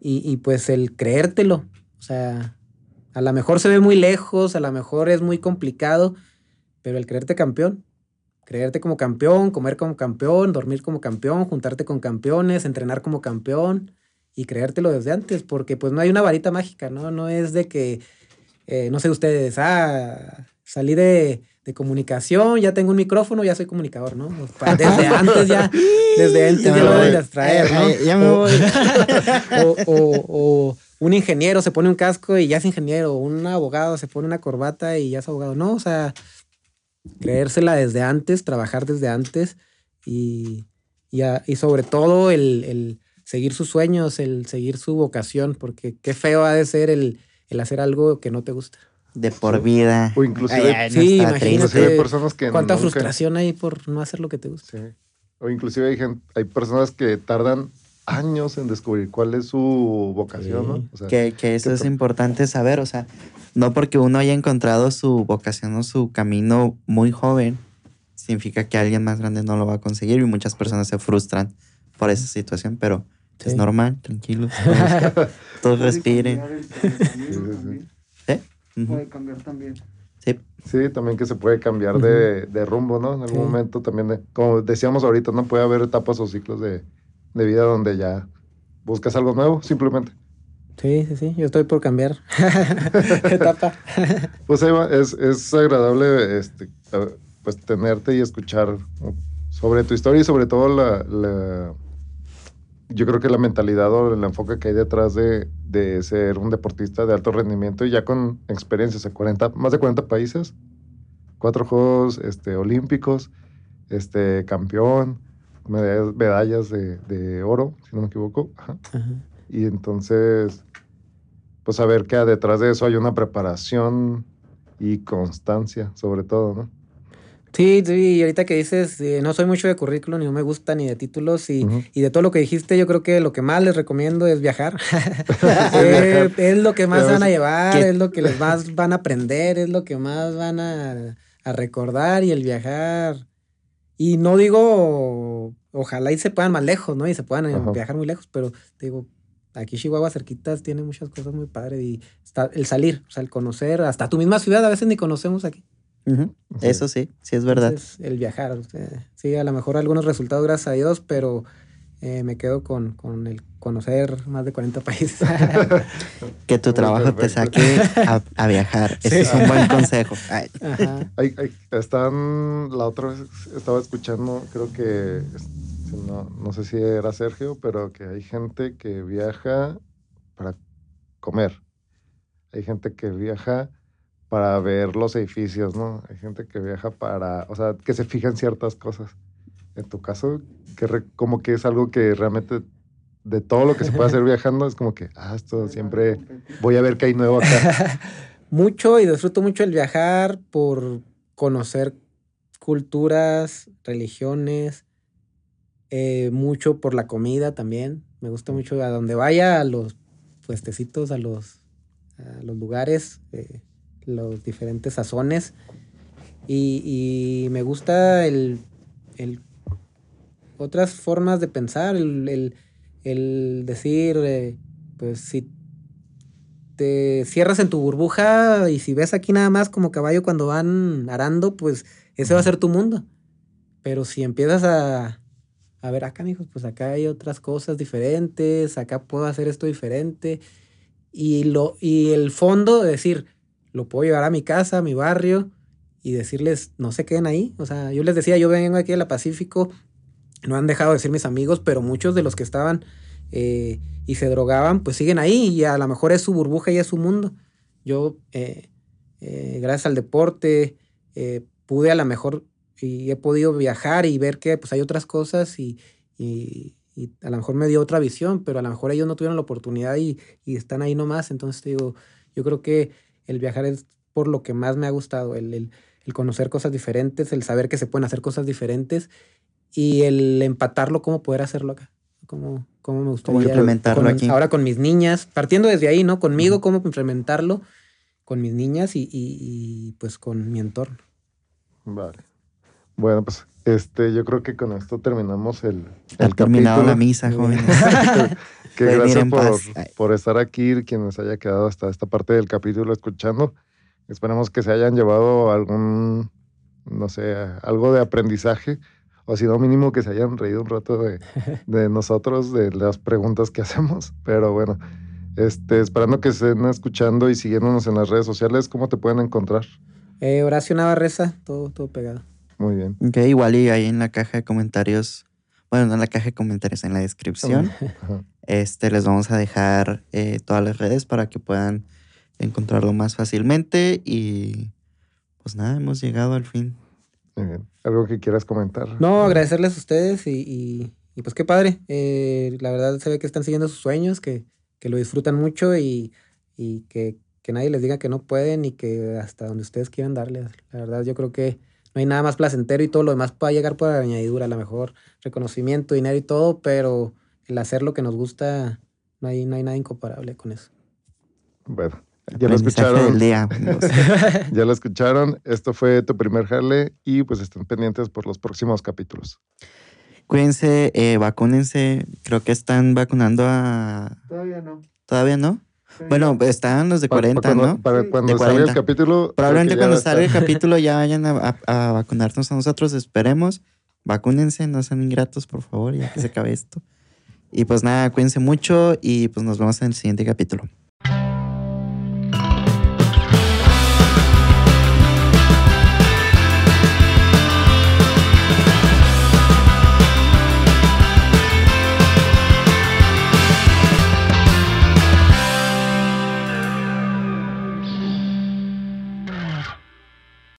[SPEAKER 3] Y, y pues el creértelo. O sea, a lo mejor se ve muy lejos, a lo mejor es muy complicado, pero el creerte campeón. Creerte como campeón, comer como campeón, dormir como campeón, juntarte con campeones, entrenar como campeón y creértelo desde antes, porque pues no hay una varita mágica, ¿no? No es de que eh, no sé ustedes, ah, salí de, de comunicación, ya tengo un micrófono, ya soy comunicador, ¿no? Sea, Desde antes ya, desde antes
[SPEAKER 2] Ya
[SPEAKER 3] ya, lo
[SPEAKER 2] voy.
[SPEAKER 3] deben de abstraer, ¿no?
[SPEAKER 2] Eh, ya me voy. (laughs)
[SPEAKER 3] o, o- o un ingeniero se pone un casco y ya es ingeniero, un abogado se pone una corbata y ya es abogado, no, o sea, creérsela desde antes, trabajar desde antes y, y, a- y sobre todo el, el seguir sus sueños, el seguir su vocación, porque qué feo ha de ser el, el hacer algo que no te gusta.
[SPEAKER 2] De por vida.
[SPEAKER 1] O inclusive,
[SPEAKER 2] Ay,
[SPEAKER 3] Sí, imagínate.
[SPEAKER 1] inclusive personas que
[SPEAKER 3] Cuánta
[SPEAKER 1] nunca-
[SPEAKER 3] frustración hay por no hacer lo que te gusta.
[SPEAKER 1] Sí. O inclusive hay, gen- hay personas que tardan años en descubrir cuál es su vocación,
[SPEAKER 3] Sí.
[SPEAKER 1] ¿no? O sea,
[SPEAKER 2] Que, que eso
[SPEAKER 1] que
[SPEAKER 2] es
[SPEAKER 1] to-
[SPEAKER 2] importante saber, o sea, no porque uno haya encontrado su vocación o su camino muy joven, significa que alguien más grande no lo va a conseguir y muchas personas se frustran por esa situación, pero es
[SPEAKER 3] Sí.
[SPEAKER 2] normal, tranquilos, todos, (laughs) todos respiren.
[SPEAKER 4] Puede cambiar también.
[SPEAKER 2] Sí.
[SPEAKER 1] Sí, también que se puede cambiar de, de rumbo, ¿no? En algún
[SPEAKER 3] Sí.
[SPEAKER 1] momento también, de- como decíamos ahorita, ¿no? Puede haber etapas o ciclos de, de vida donde ya buscas algo nuevo, simplemente.
[SPEAKER 3] Sí, sí, sí. Yo estoy por cambiar (laughs) etapa. (laughs)
[SPEAKER 1] Pues Eva, es, es agradable este, pues tenerte y escuchar sobre tu historia y sobre todo la, la- yo creo que la mentalidad o el enfoque que hay detrás de, de ser un deportista de alto rendimiento y ya con experiencias en 40, más de 40 países, cuatro Juegos este, Olímpicos, este, campeón, medallas, medallas de, de oro, si no me equivoco. Ajá.
[SPEAKER 3] Ajá.
[SPEAKER 1] Y entonces, pues saber que detrás de eso hay una preparación y constancia, sobre todo, ¿no?
[SPEAKER 3] Sí, sí, y ahorita que dices, eh, no soy mucho de currículum, ni no me gusta ni de títulos, y, de todo lo que dijiste, yo creo que lo que más les recomiendo es viajar. (laughs) (laughs) Eh, es lo que más van a llevar, es lo que les más van a aprender, es lo que más van a, a recordar y el viajar. Y no digo, ojalá y se puedan más lejos, ¿no? Y se puedan eh,
[SPEAKER 1] Ajá.
[SPEAKER 3] viajar muy lejos, pero te digo, aquí Chihuahua cerquitas tiene muchas cosas muy padres y está el salir, o sea, el conocer, hasta tu misma ciudad, a veces ni conocemos aquí.
[SPEAKER 2] Eso sí, sí es verdad.
[SPEAKER 3] Entonces, el viajar. o sea, sí, a lo mejor algunos resultados, gracias a Dios, pero eh, me quedo con, con el conocer más de 40 países. (laughs)
[SPEAKER 2] que tu trabajo te saque a, a viajar. Ese es un buen (laughs) consejo. Ay,
[SPEAKER 1] están, la otra vez estaba escuchando, creo que, es- no, no sé si era Sergio, pero que hay gente que viaja para comer. Hay gente que viaja para ver los edificios, ¿no? Hay gente que viaja para, o sea, que se fija en ciertas cosas. En tu caso, que re- como que es algo que realmente de todo lo que se puede hacer (laughs) viajando, es como que, ah, esto siempre voy a ver qué hay nuevo acá. (laughs)
[SPEAKER 3] mucho y disfruto mucho el viajar por conocer culturas, religiones, eh, mucho por la comida también. Me gusta mucho a donde vaya, a los puestecitos, a los, a los lugares, eh, los diferentes sazones. Y, y me gusta el, el- otras formas de pensar, el, el- el decir, eh, pues si te cierras en tu burbuja y si ves aquí nada más como caballo cuando van arando, pues ese va a ser tu mundo. Pero si empiezas a, a ver acá, mijos, pues acá hay otras cosas diferentes, acá puedo hacer esto diferente. Y, lo, y el fondo de decir, lo puedo llevar a mi casa, a mi barrio, y decirles, no se queden ahí. O sea, yo les decía, yo vengo aquí de la Pacífico, no han dejado de ser mis amigos, pero muchos de los que estaban eh, y se drogaban, pues siguen ahí y a lo mejor es su burbuja y es su mundo. Yo, eh, eh, gracias al deporte, pude a lo mejor y he podido viajar y ver que pues hay otras cosas y, y- a lo mejor me dio otra visión, pero a lo mejor ellos no tuvieron la oportunidad y, y están ahí nomás. Entonces te digo, yo creo que el viajar es por lo que más me ha gustado, el- el conocer cosas diferentes, el saber que se pueden hacer cosas diferentes y el empatarlo, cómo poder hacerlo acá. Cómo, cómo me gustaría.
[SPEAKER 2] implementarlo
[SPEAKER 3] con-
[SPEAKER 2] aquí.
[SPEAKER 3] Ahora con mis niñas, partiendo desde ahí, ¿no? Conmigo, cómo implementarlo con mis niñas y, y- y, pues con mi entorno.
[SPEAKER 1] Vale. Bueno, pues este, yo creo que con esto terminamos el,
[SPEAKER 2] ha
[SPEAKER 1] el
[SPEAKER 2] terminado la misa, jóvenes. (laughs)
[SPEAKER 1] que (laughs)
[SPEAKER 2] Pueden
[SPEAKER 1] gracias por, por estar aquí, quienes haya quedado hasta esta parte del capítulo escuchando. Esperemos que se hayan llevado algún, no sé, algo de aprendizaje, o si no, mínimo que se hayan reído un rato de, (laughs) de nosotros, de las preguntas que hacemos. Pero bueno, este, esperando que estén escuchando y siguiéndonos en las redes sociales, ¿cómo te pueden encontrar?
[SPEAKER 3] Eh, Horacio Navarreza, todo, todo pegado.
[SPEAKER 1] Muy bien.
[SPEAKER 2] Ok, igual y ahí en la caja de comentarios, bueno, no en la caja de comentarios, en la descripción, (laughs)
[SPEAKER 1] Ajá.
[SPEAKER 2] este, les vamos a dejar eh, todas las redes para que puedan encontrarlo más fácilmente y pues nada, hemos llegado al fin.
[SPEAKER 1] Muy bien. ¿Algo que quieras comentar?
[SPEAKER 3] No, agradecerles a ustedes y, y- y pues qué padre. Eh, la verdad se ve que están siguiendo sus sueños, que, que lo disfrutan mucho y, y que, que nadie les diga que no pueden y que hasta donde ustedes quieran darles. La verdad, yo creo que no hay nada más placentero y todo lo demás puede llegar por añadidura, a lo mejor reconocimiento, dinero y todo, pero el hacer lo que nos gusta, no hay, no hay nada incomparable con eso.
[SPEAKER 1] Bueno, ya lo escucharon.
[SPEAKER 2] Día, (laughs) (laughs)
[SPEAKER 1] ya lo escucharon. Esto fue tu primer jale y pues estén pendientes por los próximos capítulos.
[SPEAKER 2] Cuídense, eh, vacúnense. Creo que están vacunando a.
[SPEAKER 4] Todavía no.
[SPEAKER 2] ¿Todavía no? Bueno, están los de 40,
[SPEAKER 1] para,
[SPEAKER 2] ¿no?
[SPEAKER 1] Para, cuando salga el capítulo.
[SPEAKER 2] Probablemente cuando salga el capítulo ya vayan a, a, vacunarnos a nosotros, esperemos. Vacúnense, no sean ingratos, por favor, ya que se acabe esto. Y pues nada, cuídense mucho y pues nos vemos en el siguiente capítulo.